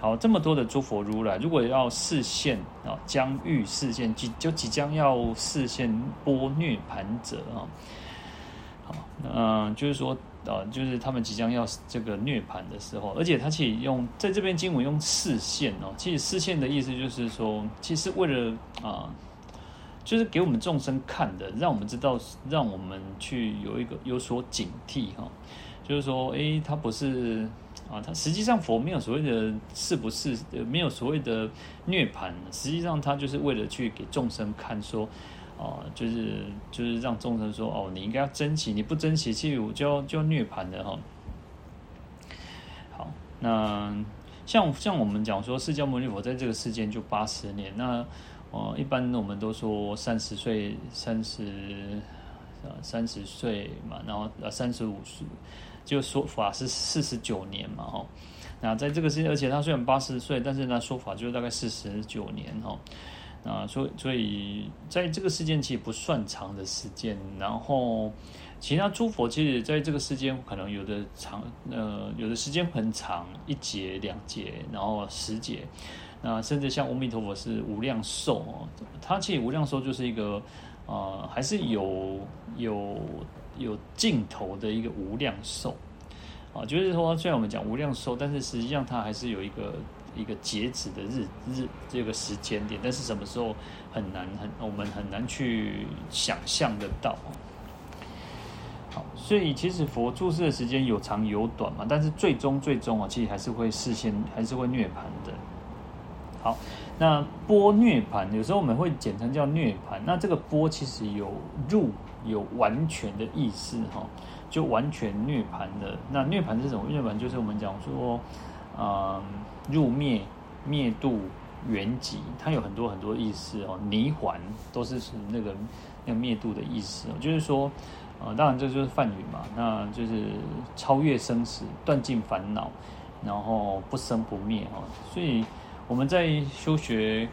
好，这么多的诸佛如来，如果要示现啊，将欲示现即就即将要示现波涅盘者啊，好，那就是说。啊，就是他们即将要这个涅槃的时候，而且他其实用在这边经文用示现哦，其实示现的意思就是说，其实为了啊，就是给我们众生看的，让我们知道，让我们去有一个有所警惕哈，就是说，诶，他不是啊，他实际上佛没有所谓的是不是，没有所谓的涅槃，实际上他就是为了去给众生看说。哦，就是就是让众生说哦，你应该要珍惜，你不珍惜，其实我就就要涅槃的哈。好，那像像我们讲说，释迦牟尼佛在这个世间就八十年，那哦，一般我们都说三十岁，三十呃三十岁嘛，然后呃三十五岁，就说法是四十九年嘛，哈。那在这个世界，而且他虽然八十岁，但是呢说法就大概四十九年哈。啊，所以所以在这个时间其实不算长的时间，然后其他诸佛其实在这个世间可能有的长，呃，有的时间很长，一劫、两劫，然后十劫，那甚至像阿弥陀佛是无量寿哦，他其实无量寿就是一个，呃，还是有有有尽头的一个无量寿啊，就是说虽然我们讲无量寿，但是实际上它还是有一个。一个截止的日日这个时间点，但是什么时候很难很我们很难去想象得到。好，所以其实佛注释的时间有长有短嘛，但是最终最终啊，其实还是会事先，还是会涅盘的。好，那波涅盘有时候我们会简称叫涅盘。那这个波其实有入有完全的意思哈，就完全涅盘的。那涅盘是什么？涅盘就是我们讲说，嗯。入灭、灭度、圆寂，它有很多很多意思哦。泥环都是是那个那个灭度的意思哦，就是说，呃，当然这就是梵语嘛，那就是超越生死、断尽烦恼，然后不生不灭哦。所以我们在修学，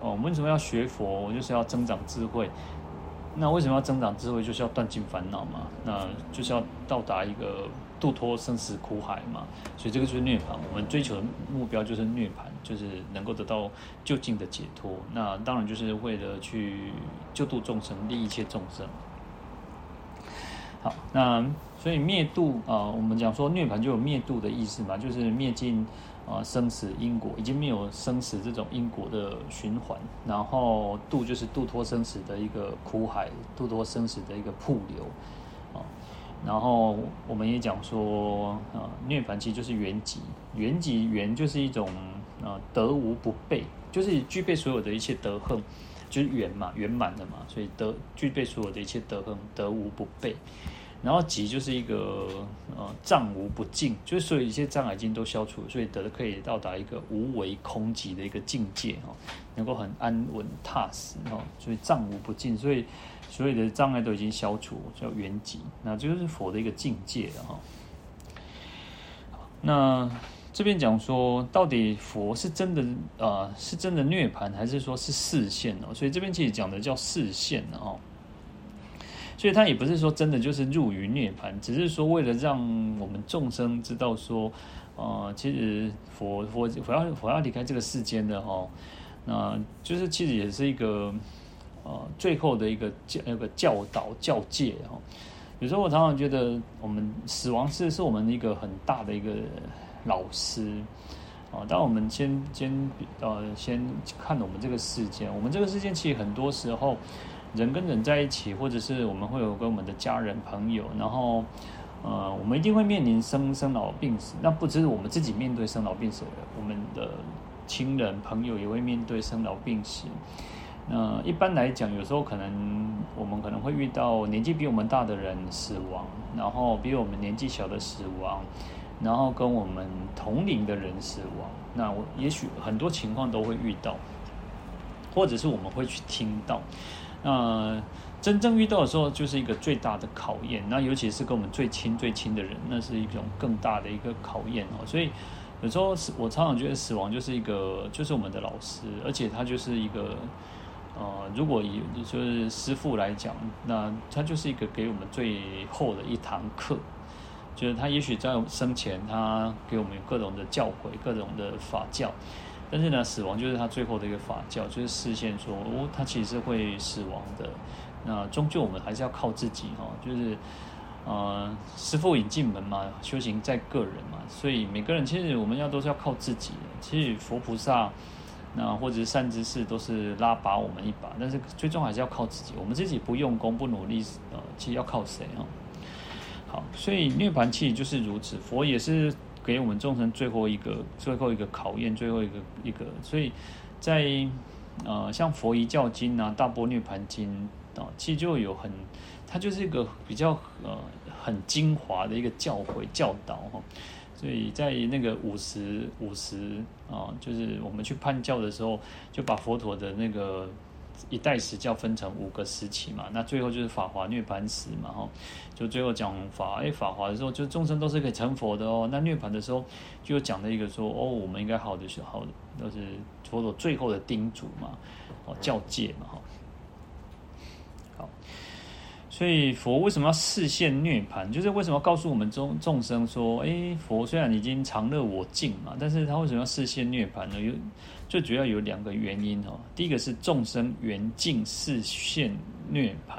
哦，我们为什么要学佛？就是要增长智慧。那为什么要增长智慧？就是要断尽烦恼嘛。那就是要到达一个。度脱生死苦海嘛，所以这个就是涅槃。我们追求的目标就是涅槃，就是能够得到究竟的解脱。那当然就是为了去救度众生，利益一切众生。好，那所以灭度啊、我们讲说涅槃就有灭度的意思嘛，就是灭尽啊生死因果，已经没有生死这种因果的循环。然后度就是度脱生死的一个苦海，度脱生死的一个瀑流。然后我们也讲说，啊，涅槃其实就是圆寂，圆寂圆就是一种啊，得无不备，就是具备所有的一切德行，就是圆嘛，圆满的嘛，所以得具备所有的一切德行，得无不备。然后寂就是一个呃障无不尽，就是所有一些障碍已经都消除，所以得可以到达一个无为空寂的一个境界哈，能够很安稳踏实哦，所以障无不尽，所以。所有的障碍都已经消除，叫圆寂，那这就是佛的一个境界了哈。那这边讲说，到底佛是真的啊、是真的涅槃，还是说是示现哦？所以这边其实讲的叫示现哦。所以他也不是说真的就是入于涅盘，只是说为了让我们众生知道说，呃，其实佛佛佛要佛要离开这个世间的哈，那就是其实也是一个。呃，最后的一个教那个教导教诫哈，有时候我常常觉得，我们死亡是是我们一个很大的一个老师啊。当我们先先呃先看我们这个世界，我们这个世界其实很多时候人跟人在一起，或者是我们会有跟我们的家人朋友，然后呃，我们一定会面临生生老病死。那不只是我们自己面对生老病死，我们的亲人朋友也会面对生老病死。那一般来讲，有时候可能我们可能会遇到年纪比我们大的人死亡，然后比我们年纪小的死亡，然后跟我们同龄的人死亡。那我也许很多情况都会遇到，或者是我们会去听到。那真正遇到的时候，就是一个最大的考验。那尤其是跟我们最亲最亲的人，那是一种更大的一个考验哦。所以有时候我常常觉得死亡就是一个，就是我们的老师，而且他就是一个。呃，如果以就是师父来讲，那他就是一个给我们最后的一堂课，就是他也许在生前他给我们各种的教诲、各种的法教，但是呢，死亡就是他最后的一个法教，就是示现说，哦，他其实会死亡的。那终究我们还是要靠自己哈，就是呃，师父引进门嘛，修行在个人嘛，所以每个人其实我们要都是要靠自己。其实佛菩萨。那或者是善知识都是拉拔我们一把，但是最终还是要靠自己。我们自己不用功不努力，呃，其实要靠谁啊？好，所以涅槃其实就是如此。佛也是给我们众生最后一个、最后一个考验，最后一个一个。所以在呃，像《佛遗教经》啊，《大波涅槃经》啊，其实就有很，它就是一个比较呃很精华的一个教诲教导哈。所以在那个五十五十啊，就是我们去判教的时候，就把佛陀的那个一代时教分成五个时期嘛。那最后就是法华涅槃时嘛，哈，就最后讲法，哎，法华的时候，就众生都是可以成佛的哦。那涅槃的时候，就讲了一个说，哦，我们应该好的是好的，都是佛陀最后的叮嘱嘛，哦，教诫嘛，哈。所以佛为什么要示现涅槃？就是为什么要告诉我们众众生说，诶，佛虽然已经常乐我净嘛，但是他为什么要示现涅槃呢？有最主要有两个原因哦。第一个是众生缘尽示现涅槃，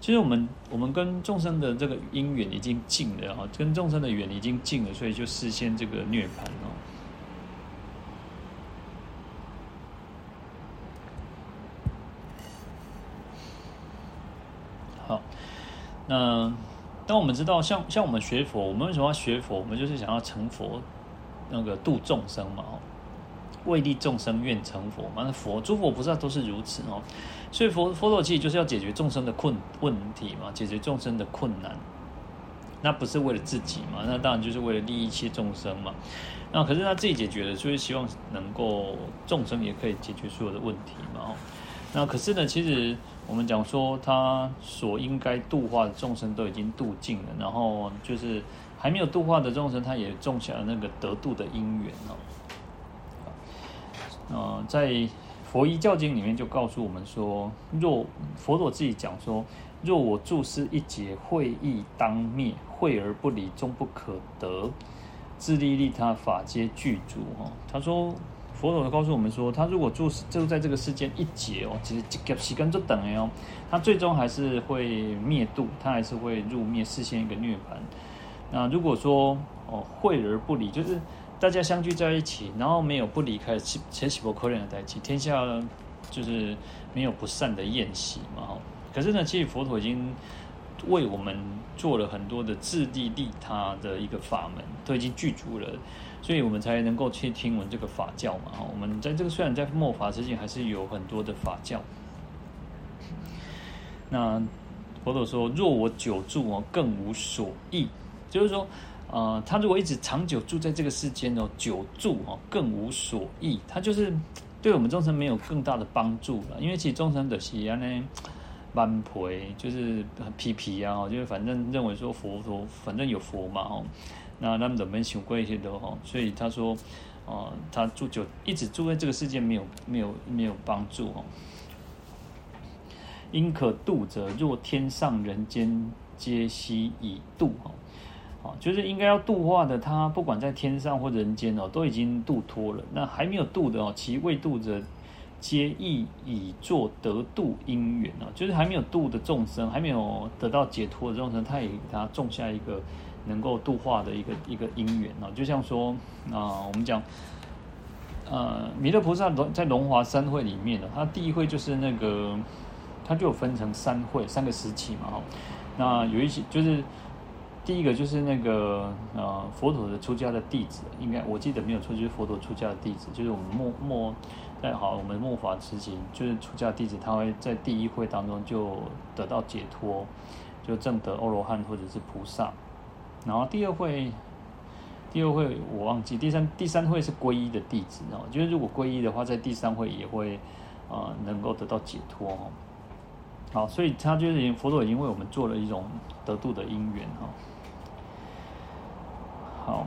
其实我们我们跟众生的这个因缘已经尽了哈，跟众生的缘已经尽了，所以就示现这个涅槃哦。好，那当我们知道，像像我们学佛，我们为什么要学佛？我们就是想要成佛，那个度众生嘛，为利众生愿成佛嘛。那佛诸佛菩萨都是如此哦。所以佛佛陀其实就是要解决众生的困问题嘛，解决众生的困难。那不是为了自己嘛？那当然就是为了利益一切众生嘛。那可是他自己解决了，就是希望能够众生也可以解决所有的问题嘛。那可是呢，其实。我们讲说，他所应该度化的众生都已经度尽了，然后就是还没有度化的众生，他也种下了那个得度的因缘哦。呃，在《佛遗教经》里面就告诉我们说，若佛陀自己讲说，若我住施一劫，会亦当灭，会而不离，终不可得，自利利他法皆具足哦。他说。佛陀告诉我们说，他如果住就在这个世间一劫哦，其实几时间就等了哦，他最终还是会灭度，他还是会入灭，示现一个涅槃。那如果说哦，会而不离，就是大家相聚在一起，然后没有不离开，且岂不可怜的在一起？天下就是没有不散的宴席嘛。可是呢，其实佛陀已经为我们做了很多的自利利他的一个法门，都已经具足了。所以我们才能够去听闻这个法教嘛。我们在这个虽然在末法之前，还是有很多的法教。那佛陀说：“若我久住哦，更无所益。”就是说，呃，他如果一直长久住在这个世间哦，久住哦，更无所益。他就是对我们众生没有更大的帮助了。因为其实众生的喜安呢，蛮陪就是很皮皮啊，就是反正认为说佛陀反正有佛嘛哦。那他们怎么想过一些的哦？所以他说，呃，他住就一直住在这个世界，没有没有没有帮助哦。应可度者，若天上人间皆悉已度哦。啊，就是应该要度化的，他不管在天上或人间哦，都已经度脱了。那还没有度的哦，其未度者，皆亦以作得度因缘啊。就是还没有度的众生，还没有得到解脱的众生，他也给他种下一个。能够度化的一个一个因缘啊，就像说啊，我们讲，呃，弥勒菩萨在龙华三会里面呢，他第一会就是那个，他就有分成三会三个时期嘛哈。那有一些就是第一个就是那个呃佛陀的出家的弟子，应该我记得没有错，就是佛陀出家的弟子，就是我们末末在好我们末法时期，就是出家弟子，他会在第一会当中就得到解脱，就证得阿罗汉或者是菩萨。然后第二会，第二会我忘记，第三第三会是皈依的弟子哦，就是如果皈依的话，在第三会也会呃能够得到解脱哦。好，所以他就是佛陀已经为我们做了一种得度的因缘哈。好，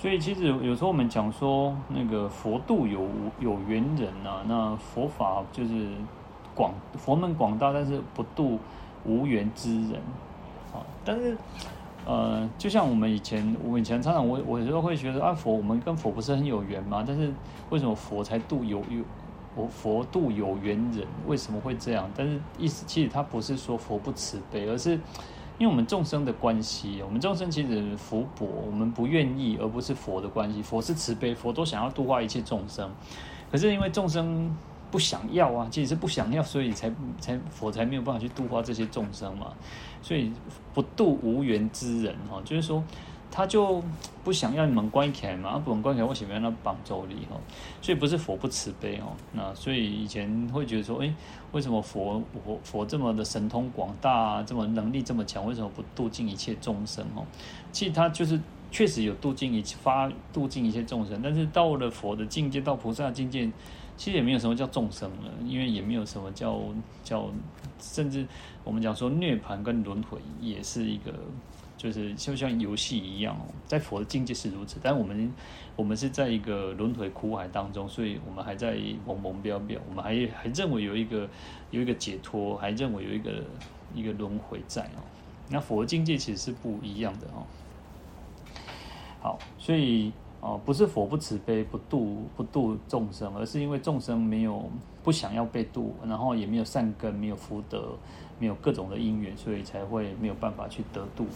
所以其实有时候我们讲说那个佛度有有缘人啊，那佛法就是广佛门广大，但是不度无缘之人。啊，但是，呃，就像我们以前，我们以前常常我我有时候会觉得啊，佛我们跟佛不是很有缘吗？但是为什么佛才度有有佛佛度有缘人？为什么会这样？但是意思其实他不是说佛不慈悲，而是因为我们众生的关系，我们众生其实福薄，我们不愿意，而不是佛的关系。佛是慈悲，佛都想要度化一切众生，可是因为众生。不想要啊，其实是不想要，所以才才佛才没有办法去度化这些众生嘛。所以不度无缘之人哈，就是说他就不想要你们关起来嘛，不关起来，为什么要那绑咒力哈？所以不是佛不慈悲哦，那所以以前会觉得说，诶，为什么佛佛佛这么的神通广大，这么能力这么强，为什么不度尽一切众生哦？其实他就是确实有度尽一切发度尽一切众生，但是到了佛的境界，到菩萨境界。其实也没有什么叫众生了，因为也没有什么叫叫，甚至我们讲说涅槃跟轮回也是一个就是就像游戏一样，在佛的境界是如此，但我们我们是在一个轮回苦海当中，所以我们还在蒙蒙标标，我们还还认为有一个有一个解脱，还认为有一个一个轮回在哦。那佛的境界其实是不一样的哦。好，所以。哦，不是佛不慈悲，不度不度众生，而是因为众生没有不想要被度，然后也没有善根，没有福德，没有各种的因缘，所以才会没有办法去得度。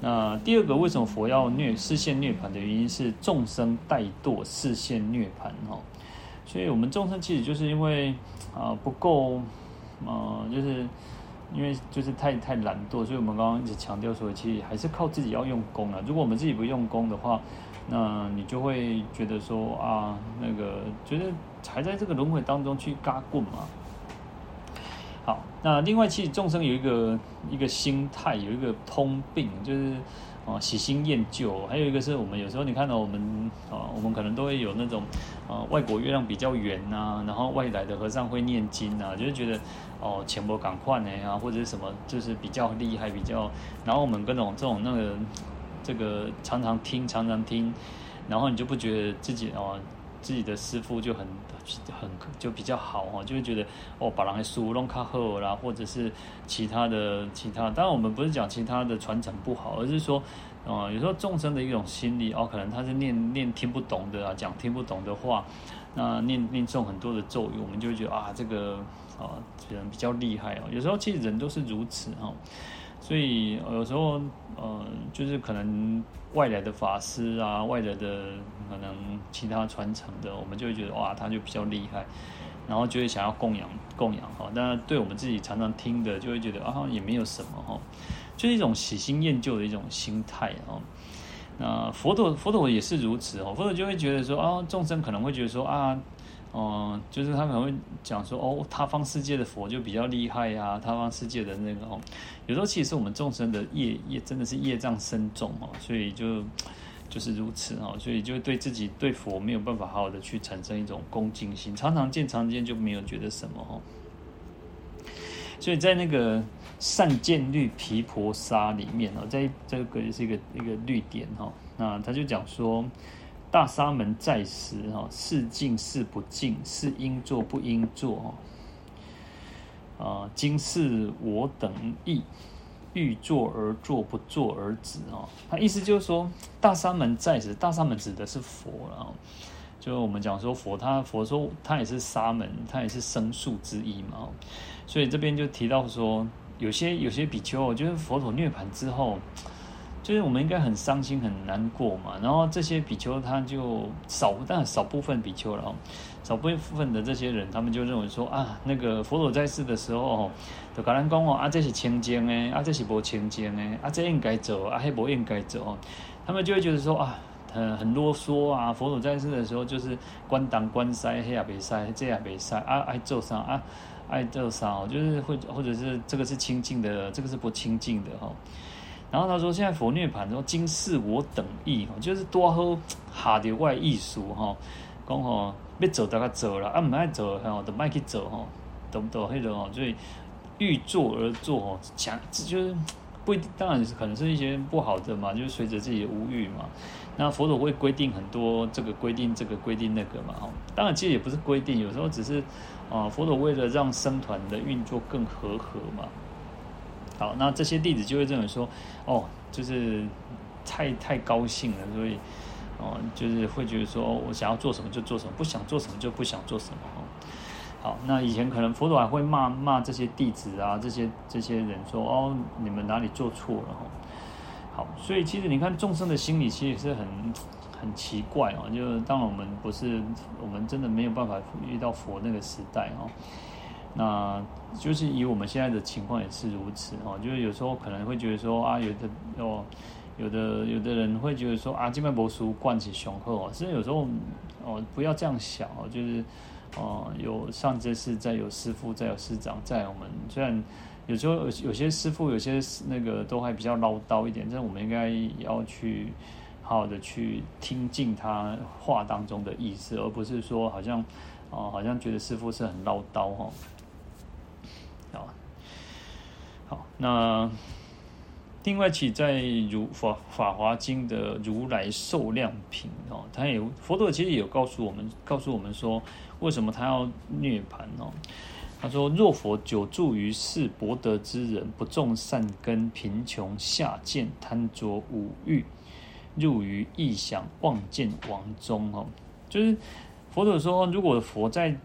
那第二个，为什么佛要涅示现涅槃的原因是众生怠惰，示现涅槃哈。所以我们众生其实就是因为啊不够，啊就是。因为就是太太懒惰，所以我们刚刚一直强调说，其实还是靠自己要用功啊。如果我们自己不用功的话，那你就会觉得说啊，那个觉得还在这个轮回当中去嘎棍嘛。好，那另外其实众生有一个一个心态，有一个通病，就是。哦，喜新厌旧，还有一个是我们有时候你看到我们啊，我们可能都会有那种啊，外国月亮比较圆呐，然后外来的和尚会念经啊，就是觉得哦，钱不赶快呢啊，或者是什么，就是比较厉害，比较，然后我们各种这种那个这个常常听，常常听，然后你就不觉得自己哦。自己的师傅就很很就比较好哈，就会觉得哦，把人的书弄卡好啦，或者是其他的其他。当然，我们不是讲其他的传承不好，而是说，呃，有时候众生的一种心理哦，可能他是念念听不懂的啊，讲听不懂的话，那念念诵很多的咒语，我们就会觉得啊，这个啊，人比较厉害哦。有时候其实人都是如此哈。所以有时候，呃，就是可能外来的法师啊，外来的可能其他传承的，我们就会觉得哇，他就比较厉害，然后就会想要供养供养哈。那对我们自己常常听的，就会觉得啊，也没有什么哈，就是一种喜新厌旧的一种心态哈。那佛陀佛陀也是如此哦，佛陀就会觉得说啊，众生可能会觉得说啊。哦、就是他可能会讲说，哦，他方世界的佛就比较厉害呀、啊，他方世界的那个哦，有时候其实我们众生的业业真的是业障深重哦，所以就 就是如此哦，所以就对自己对佛没有办法好好的去产生一种恭敬心，常常见常见就没有觉得什么哦，所以在那个善见律毗婆沙里面哦，在这个也是一个一个律典哈，那他就讲说。大沙门在时，哈，是净是不净，是应做不应作，啊，今是我等意，欲做而做，不做而止，啊，他意思就是说，大沙门在时，大沙门指的是佛了，就我们讲说佛，他佛说他也是沙门，他也是生宿之一嘛，所以这边就提到说，有些有些比丘，就是佛陀涅槃之后。就是我们应该很伤心很难过嘛，然后这些比丘他就少，但少部分比丘了哦，少部分的这些人，他们就认为说啊，那个佛陀在世的时候，就跟人讲哦，啊这是清净的，啊这是不清净的，啊这应该走，啊还不应该走，他们就会觉得说啊，很很啰嗦啊，佛陀在世的时候就是关东关塞，黑也没塞，这也没塞，啊爱做啥啊爱做啥，就是会或者是这个是清净的，这个是不清净的哈。然后他说：“现在佛涅槃，说今世我等意，就是多喝下的外艺术哈，讲吼要走大家走了，啊唔爱走哈，都卖去走哈，懂不懂？那种哦，所以欲作而作哦，强就是不一定，当然是可能是一些不好的嘛，就是随着自己的无欲嘛。那佛陀会规定很多，这个规定这个规定那个嘛，哈。当然其实也不是规定，有时候只是啊，佛陀为了让僧团的运作更和合嘛。”好，那这些弟子就会认为说，哦，就是太太高兴了，所以，哦，就是会觉得说，我想要做什么就做什么，不想做什么就不想做什么。好，那以前可能佛陀还会骂骂这些弟子啊，这些这些人说，哦，你们哪里做错了？好，所以其实你看众生的心理其实是很很奇怪哦，就当我们不是，我们真的没有办法遇到佛那个时代哦。那就是以我们现在的情况也是如此哦，就是有时候可能会觉得说啊，有的哦，有的有的人会觉得说啊，这边博书惯起雄厚哦，其实有时候哦，不要这样想哦，就是哦，有上这是在有师父在有师长在我们，虽然有时候有有些师父有些那个都还比较唠叨一点，但是我们应该要去好好的去听进他话当中的意思，而不是说好像哦，好像觉得师父是很唠叨哈。好，那另外，其在如法法华经的如来寿量品哦，他也佛陀其实也有告诉我们，告诉我们说，为什么他要涅槃哦？他说：若佛久住于世，薄德之人，不种善根，贫穷下贱，贪着五欲，入于异想，妄见王中哦，就是佛陀说，如果佛在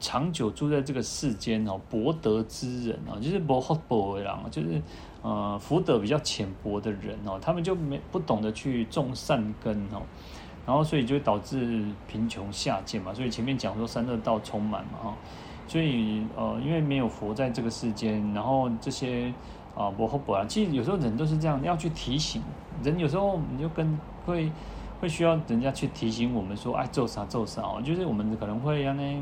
长久住在这个世间哦，薄德之人哦，就是薄厚薄为郎，就是。呃，福德比较浅薄的人哦，他们就没不懂得去种善根哦，然后所以就会导致贫穷下贱嘛。所以前面讲说三恶道充满嘛哈，所以呃，因为没有佛在这个世间，然后这些啊，不厚不然，其实有时候人都是这样，要去提醒人。有时候你就跟会会需要人家去提醒我们说，哎，做啥做啥哦，就是我们可能会让那。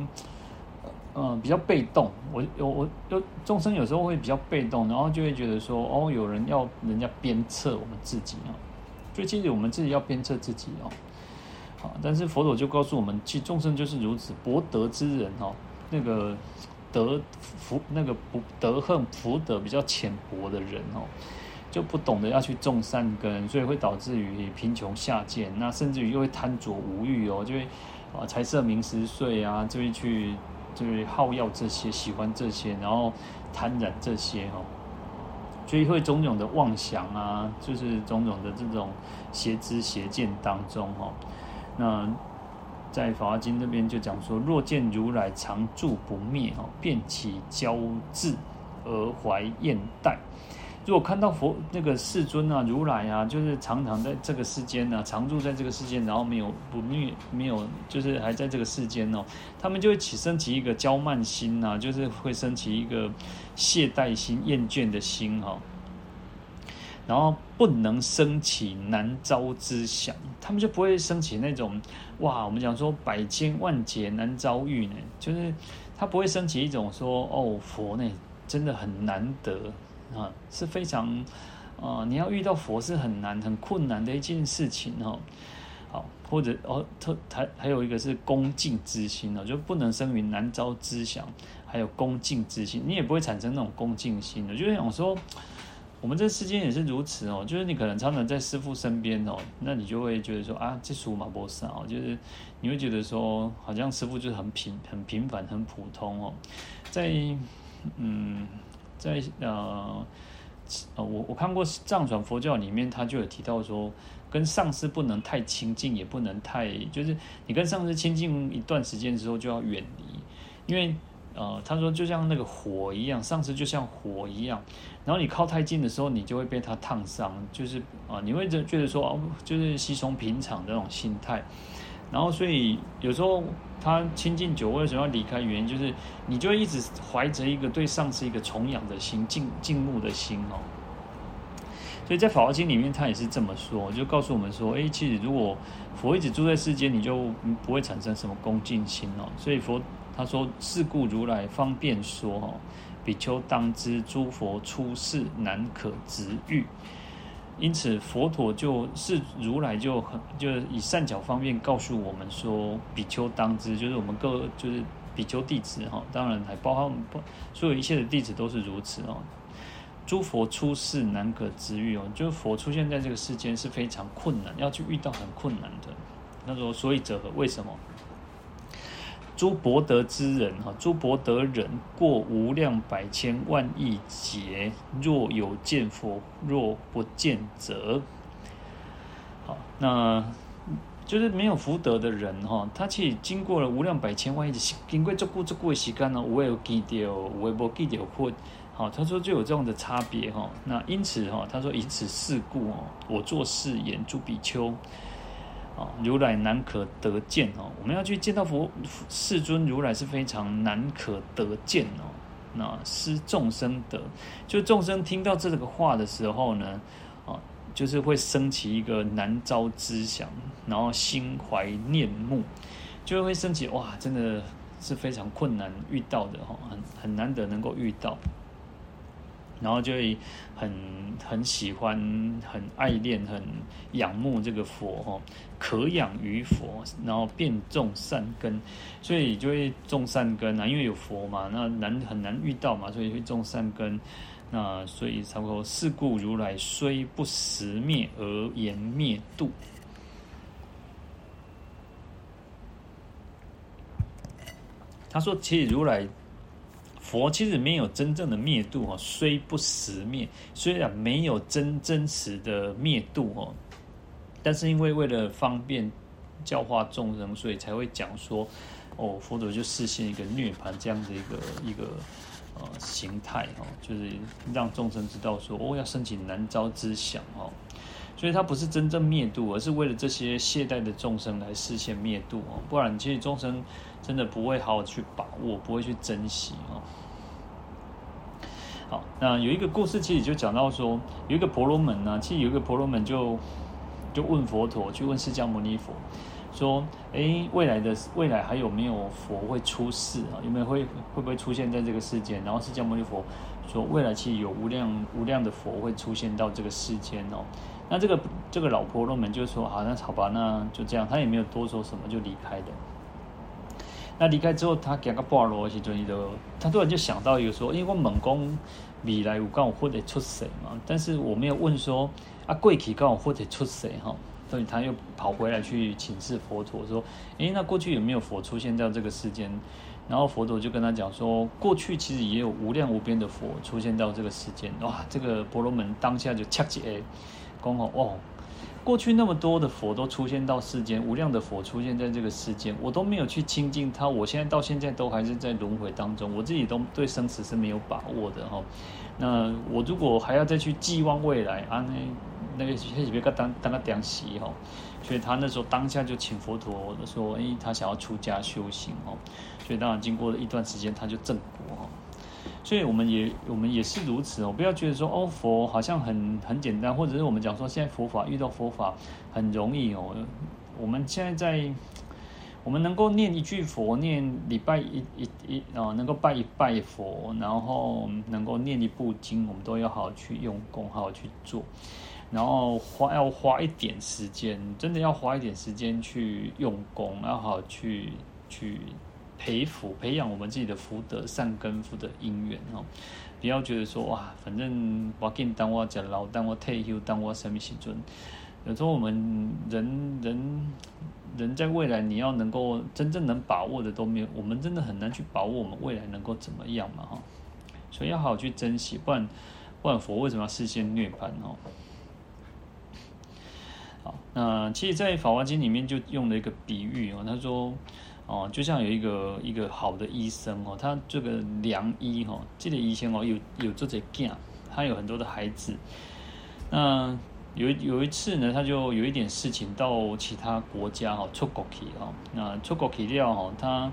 嗯，比较被动。我我我，众生有时候会比较被动，然后就会觉得说，哦，有人要人家鞭策我们自己啊，所以其实我们自己要鞭策自己哦。好，但是佛陀就告诉我们，其实众生就是如此，薄德之人哦，那个德福那个不德恨福德比较浅薄的人哦，就不懂得要去种善根，所以会导致于贫穷下贱，那甚至于又会贪着无欲哦，就会啊财色名食睡啊，就会去。就是好要这些，喜欢这些，然后贪染这些哦，所以会种种的妄想啊，就是种种的这种邪知邪见当中哈。那在《法华经》这边就讲说，若见如来常住不灭哦，便起交智而怀厌怠。如果看到佛那个世尊啊，如来啊，就是常常在这个世间呢、啊，常住在这个世间，然后没有不灭，没有就是还在这个世间哦，他们就会起升起一个骄慢心呐、啊，就是会升起一个懈怠心、厌倦的心哈、哦，然后不能升起难遭之想，他们就不会升起那种哇，我们讲说百千万劫难遭遇呢，就是他不会升起一种说哦，佛呢真的很难得。啊，是非常，啊、你要遇到佛是很难、很困难的一件事情哦。好，或者哦，特还还有一个是恭敬之心哦，就不能生于难遭之想，还有恭敬之心，你也不会产生那种恭敬心的。就是想说，我们这世间也是如此哦，就是你可能常常在师父身边哦，那你就会觉得说啊，这属马波萨哦，就是你会觉得说，好像师父就是很平、很平凡、很普通哦，在嗯。在呃呃，我我看过藏传佛教里面，他就有提到说，跟上师不能太亲近，也不能太，就是你跟上师亲近一段时间之后就要远离，因为呃，他说就像那个火一样，上师就像火一样，然后你靠太近的时候，你就会被他烫伤，就是啊、你会觉得说哦，就是稀松平常的那种心态。然后，所以有时候他亲近久，为什么要离开？原因就是你就一直怀着一个对上师一个崇仰的心、敬敬慕的心哦。所以在《法华经》里面，他也是这么说，就告诉我们说：哎，其实如果佛一直住在世间，你就不会产生什么恭敬心哦。所以佛他说：“是故如来方便说哦，比丘当知，诸佛出世难可值遇。”因此，佛陀就是如来就很就是以善巧方便告诉我们说，比丘当知，就是我们各就是比丘弟子哈，当然还包括我们所有一切的弟子都是如此哦。诸佛出世难可值遇哦，就是佛出现在这个世间是非常困难，要去遇到很困难的。他说，所以者何？为什么？诸薄德之人哈，诸薄德人过无量百千万亿劫，若有见佛，若不见则。好，那就是没有福德的人哈，他去经过了无量百千万亿劫，经过这过这过的时间呢，我也有记到，我也无记到或好，他说就有这样的差别哈。那因此哈，他说以此事故哦，我作是言诸比丘。啊，如来难可得见哦，我们要去见到佛世尊如来是非常难可得见哦。那施众生得，就众生听到这个话的时候呢，啊，就是会升起一个难遭之想，然后心怀念慕，就会升起哇，真的是非常困难遇到的哈，很很难得能够遇到。然后就会很很喜欢、很爱恋、很仰慕这个佛哦，可仰于佛，然后便种善根，所以就会种善根啊，因为有佛嘛，那难很难遇到嘛，所以会种善根，那所以差不多，是故如来虽不实灭而言灭度。他说：“其实如来佛其实没有真正的灭度哦，虽不实灭，虽然没有真真实的灭度哦，但是因为为了方便教化众生，所以才会讲说哦，佛陀就示现一个涅槃这样的一个一个呃形态哦，就是让众生知道说哦，要升起难遭之想哦。”所以它不是真正灭度，而是为了这些懈怠的众生来实现灭度哦。不然，其实众生真的不会好好去把握，不会去珍惜哦。好，那有一个故事，其实就讲到说，有一个婆罗门呢，其实有一个婆罗门就就问佛陀，去问释迦牟尼佛，说：诶，未来的未来还有没有佛会出世啊？有没有会会不会出现在这个世间？然后释迦牟尼佛说，未来其实有无量无量的佛会出现到这个世间哦。那这个这个老婆罗门就说：“好，那好吧，那就这样。”他也没有多说什么，就离开的。那离开之后，他讲个半路的时候，他突然就想到一个说：“因为我问讲未来有刚好佛会出世嘛，但是我没有问说啊，过去刚好佛会出世哈。”所以他又跑回来去请示佛陀说：“诶，那过去有没有佛出现在这个世间？”然后佛陀就跟他讲说：“过去其实也有无量无边的佛出现到这个世间。”哇，这个婆罗门当下就掐起诶。公哦，过去那么多的佛都出现到世间，无量的佛出现在这个世间，我都没有去亲近他，我现在到现在都还是在轮回当中，我自己都对生死是没有把握的哈。那我如果还要再去寄望未来啊，那那个黑别个当当个点席哈，所以他那时候当下就请佛陀说，诶，他想要出家修行哦，所以当然经过了一段时间，他就证果哈。所以我们也我们也是如此哦，不要觉得说哦，佛好像很很简单，或者是我们讲说现在佛法遇到佛法很容易哦。我们现在在我们能够念一句佛，念礼拜一一一啊，能够拜一拜佛，然后能够念一部经，我们都要好好去用功，好好去做，然后花要花一点时间，真的要花一点时间去用功，要好好去去。培福培养我们自己的福德善根福德因缘哦，不要觉得说哇，反正我给你当我讲老，当我退休，当我什么时阵。有时候我们人人人在未来，你要能够真正能把握的都没有，我们真的很难去把握我们未来能够怎么样嘛哈。所以要好好去珍惜，不然不然佛为什么要示现涅槃哦？好，那其实，在《法华经》里面就用了一个比喻哦，他说。哦，就像有一个一个好的医生哦，他这个良医哈，这个医生哦，有有这些囝，他有很多的孩子。那有有一次呢，他就有一点事情到其他国家哈出国去哈，那出国去了哈，他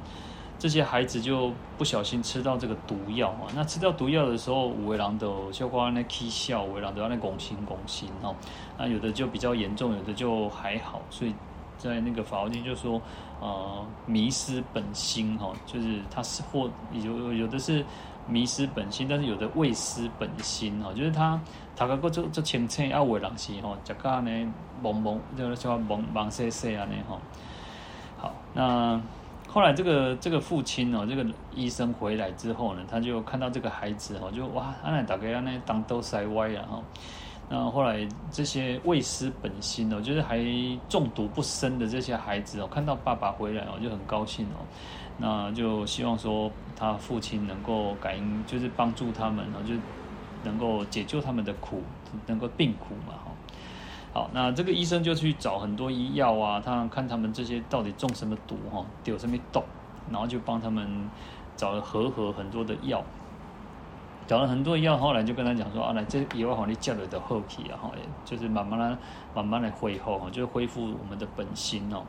这些孩子就不小心吃到这个毒药啊。那吃到毒药的时候，有的人都小可那起笑，有的人都要那拱心拱心哦。那有的就比较严重，有的就还好，所以。在那个法华经就说，呃，迷失本心哈，就是他是或有有的是迷失本心，但是有的未失本心哈，就是他他个个做做清清啊，为人是哈，这个呢蒙蒙就是叫蒙蒙塞塞啊呢吼。好，那后来这个这个父亲哦，这个医生回来之后呢，他就看到这个孩子哦，就哇，安来大概安尼当都塞歪了哈。那后来这些未失本心哦，就是还中毒不深的这些孩子哦，看到爸爸回来哦，就很高兴哦。那就希望说他父亲能够感应，就是帮助他们哦，就能够解救他们的苦，能够病苦嘛哈。好，那这个医生就去找很多医药啊，他看他们这些到底中什么毒哈，丢什么毒，然后就帮他们找了和合很多的药。找了很多药，后来就跟他讲说：“啊，来这药好，你叫了的后期啊，哈，就是慢慢的、慢慢的恢复，哈，就是恢复我们的本心哦。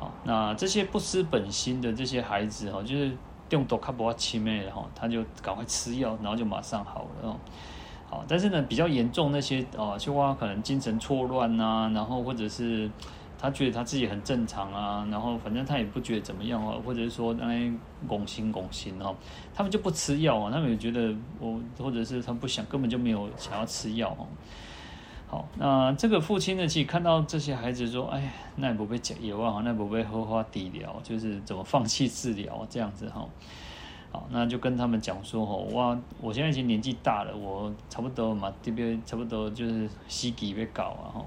好，那这些不失本心的这些孩子，哈，就是用多卡波奇妹的哈，他就赶快吃药，然后就马上好了哦。好，但是呢，比较严重那些啊，就话可能精神错乱呐，然后或者是。他觉得他自己很正常啊，然后反正他也不觉得怎么样啊，或者是说哎，拱心拱心哦，他们就不吃药啊，他们也觉得我，或者是他不想，根本就没有想要吃药哦。好，那这个父亲呢，其实看到这些孩子说，哎，那也不被解药啊，那也不被喝花底疗，就是怎么放弃治疗这样子哈。好，那就跟他们讲说吼，哇，我现在已经年纪大了，我差不多嘛，这边差不多就是西给被搞啊吼。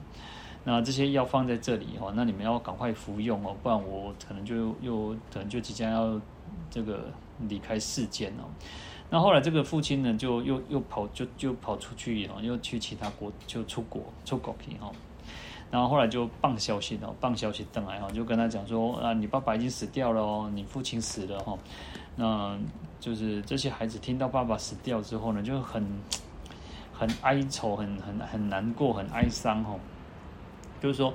那这些药放在这里哦，那你们要赶快服用哦，不然我可能就又可能就即将要这个离开世间哦。那后来这个父亲呢，就又又跑就就跑出去哦，又去其他国就出国出国去哈。然后后来就棒消息哦，棒消息等来哈，就跟他讲说啊，你爸爸已经死掉了哦，你父亲死了哈。那就是这些孩子听到爸爸死掉之后呢，就很很哀愁，很很很难过，很哀伤哈。就是说，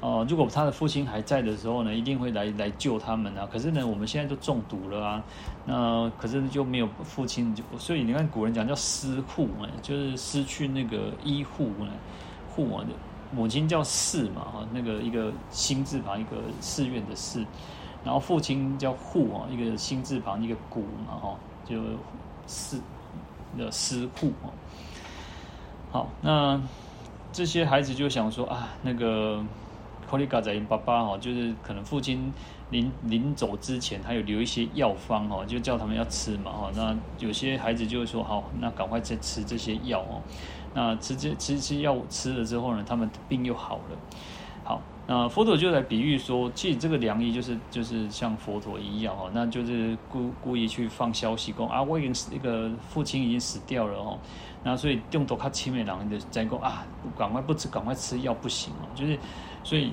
哦，如果他的父亲还在的时候呢，一定会来来救他们啊。可是呢，我们现在都中毒了啊，那可是就没有父亲，就所以你看古人讲叫失护嘛，就是失去那个医护呢，护啊，母亲叫寺嘛，哈，那个一个心字旁一个寺院的寺，然后父亲叫护啊，一个心字旁一个谷嘛，哈，就寺的失护啊。好，那。这些孩子就想说啊，那个柯里嘎在因爸爸哦，就是可能父亲临临走之前，他有留一些药方哦，就叫他们要吃嘛哈。那有些孩子就会说好，那赶快再吃这些药哦。那吃这吃吃药吃了之后呢，他们病又好了。好，那佛陀就来比喻说，其实这个良医就是就是像佛陀一样哦，那就是故故意去放消息说啊，我已经那个父亲已经死掉了哦。那所以用多卡七美郎的在讲啊，赶快不吃，赶快吃药不行哦。就是所以，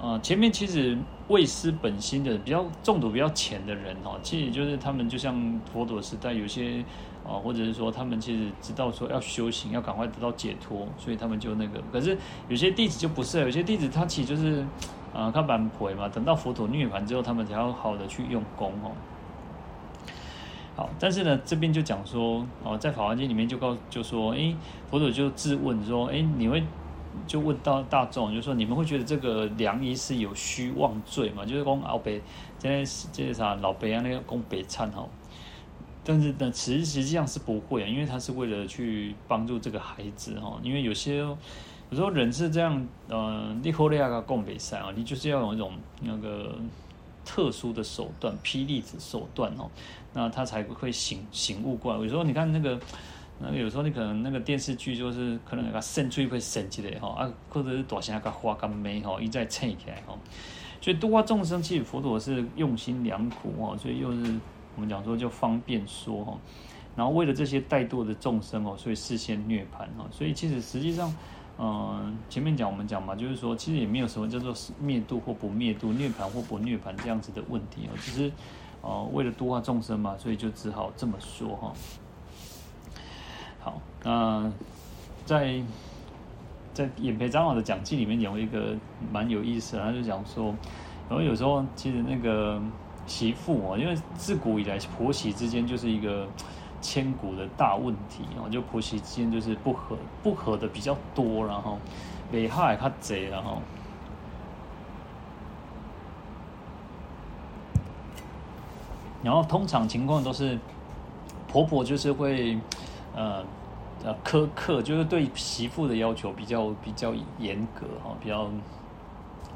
呃，前面其实未失本心的比较中毒比较浅的人哦，其实就是他们就像佛陀时代有些啊、或者是说他们其实知道说要修行，要赶快得到解脱，所以他们就那个。可是有些弟子就不是，有些弟子他其实就是啊，他蛮婆嘛，等到佛陀涅槃之后，他们才要好的去用功哦。好，但是呢，这边就讲说，哦，在《法华经》里面就告就说，诶，佛祖就自问说，诶，你会就问到大众，就说你们会觉得这个良医是有虚妄罪吗？就是讲老北，现在这些啥老北啊，那个供北忏哈，但是呢，实实际上是不会啊，因为他是为了去帮助这个孩子哈，因为有些有时候人是这样，呃，你后来个讲北忏啊，你就是要用一种那个。特殊的手段，霹雳子手段哦，那他才会醒醒悟过来。有时候你看那个，那个有时候你可能那个电视剧就是可能那个神锥会升起来哈啊，或者是大声个花个眉哈一再撑起来哈。所以度化众生，其实佛陀是用心良苦哦，所以又是我们讲说就方便说哈，然后为了这些怠惰的众生哦，所以事先涅槃哈。所以其实实际上。嗯，前面讲我们讲嘛，就是说其实也没有什么叫做灭度或不灭度、涅槃或不涅槃这样子的问题哦，只是呃为了度化众生嘛，所以就只好这么说哈。好，那在在演培长老的讲记里面有一个蛮有意思的，他就讲说，然后有时候其实那个媳妇哦，因为自古以来婆媳之间就是一个。千古的大问题哦，就婆媳之间就是不和，不和的比较多，然后美害他贼，然后，然后通常情况都是婆婆就是会呃呃苛刻，就是对媳妇的要求比较比较严格哈，比较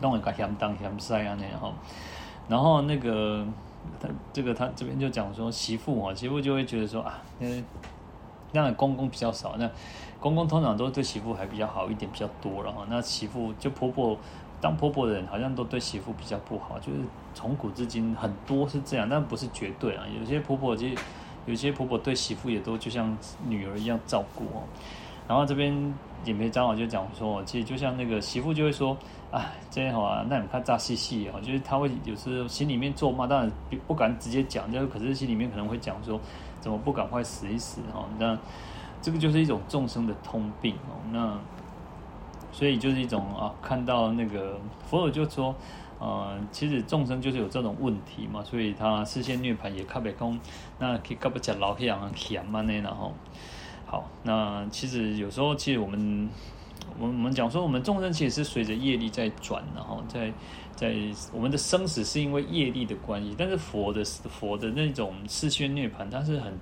弄一个嫌当嫌塞啊那样，然后那个。他这个他这边就讲说媳妇啊，媳妇就会觉得说啊，那，那公公比较少，那公公通常都对媳妇还比较好一点，比较多了哈。那媳妇就婆婆当婆婆的人，好像都对媳妇比较不好，就是从古至今很多是这样，但不是绝对啊。有些婆婆其实有些婆婆对媳妇也都就像女儿一样照顾哦。然后这边也没张老就讲说，其实就像那个媳妇就会说。啊，这样好啊，那你看诈兮兮啊，就是他会有时候心里面咒骂，当然不敢直接讲，就是可是心里面可能会讲说，怎么不赶快死一死哈？那这个就是一种众生的通病哦。那所以就是一种啊，看到那个佛尔就说，呃，其实众生就是有这种问题嘛，所以他示现涅槃也看不空，那可以搞不起老黑羊啊，甜嘛呢，然后好，那其实有时候其实我们。我们我们讲说，我们众生其实是随着业力在转，的哈在在我们的生死是因为业力的关系。但是佛的佛的那种示现涅槃，他是很，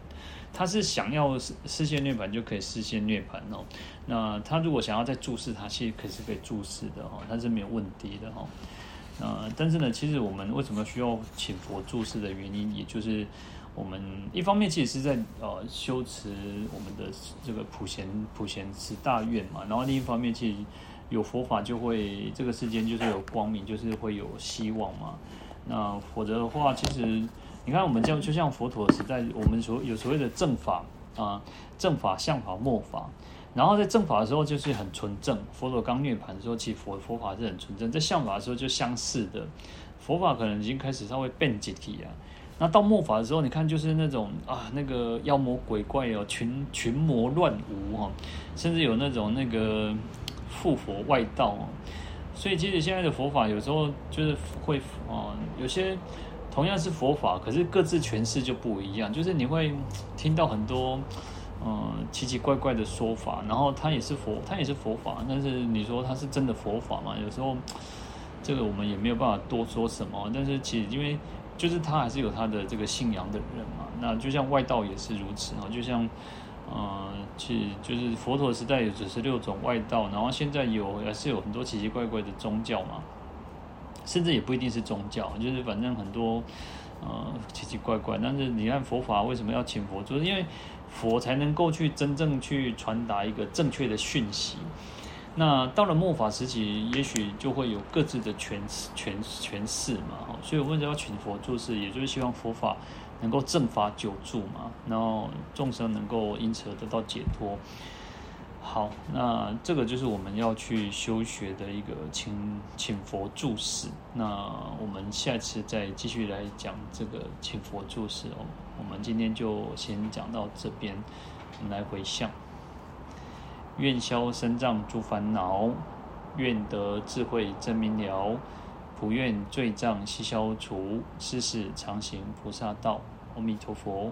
他是想要示现涅槃就可以示现涅槃哦。那他如果想要再注视，他其实可是可以注视的哈，他是没有问题的哈。呃但是呢，其实我们为什么需要请佛注释的原因，也就是我们一方面其实是在呃修持我们的这个普贤普贤十大愿嘛，然后另一方面其实有佛法就会这个世间就是有光明，就是会有希望嘛。那否则的话，其实你看我们这样就像佛陀时代，我们所有所谓的正法啊，正法、相法、末法。然后在正法的时候就是很纯正，佛陀刚涅槃的时候，其实佛佛法是很纯正。在相法的时候就相似的，佛法可能已经开始稍微变解体啊。那到末法的时候，你看就是那种啊，那个妖魔鬼怪哦，群群魔乱舞哈，甚至有那种那个附佛外道哦。所以其实现在的佛法有时候就是会啊，有些同样是佛法，可是各自诠释就不一样，就是你会听到很多。嗯，奇奇怪怪的说法，然后他也是佛，他也是佛法，但是你说他是真的佛法嘛？有时候这个我们也没有办法多说什么。但是其实因为就是他还是有他的这个信仰的人嘛，那就像外道也是如此啊，就像嗯，其就是佛陀时代有九十六种外道，然后现在有也是有很多奇奇怪怪的宗教嘛，甚至也不一定是宗教，就是反正很多呃奇奇怪怪。但是你看佛法为什么要请佛？就是因为。佛才能够去真正去传达一个正确的讯息。那到了末法时期，也许就会有各自的诠诠诠释嘛。所以我们要请佛住世，也就是希望佛法能够正法久住嘛，然后众生能够因此而得到解脱。好，那这个就是我们要去修学的一个请请佛住世。那我们下次再继续来讲这个请佛住世哦。我们今天就先讲到这边，我们来回向，愿消三障诸烦恼，愿得智慧真明了，普愿罪障悉消除，世世常行菩萨道。阿弥陀佛。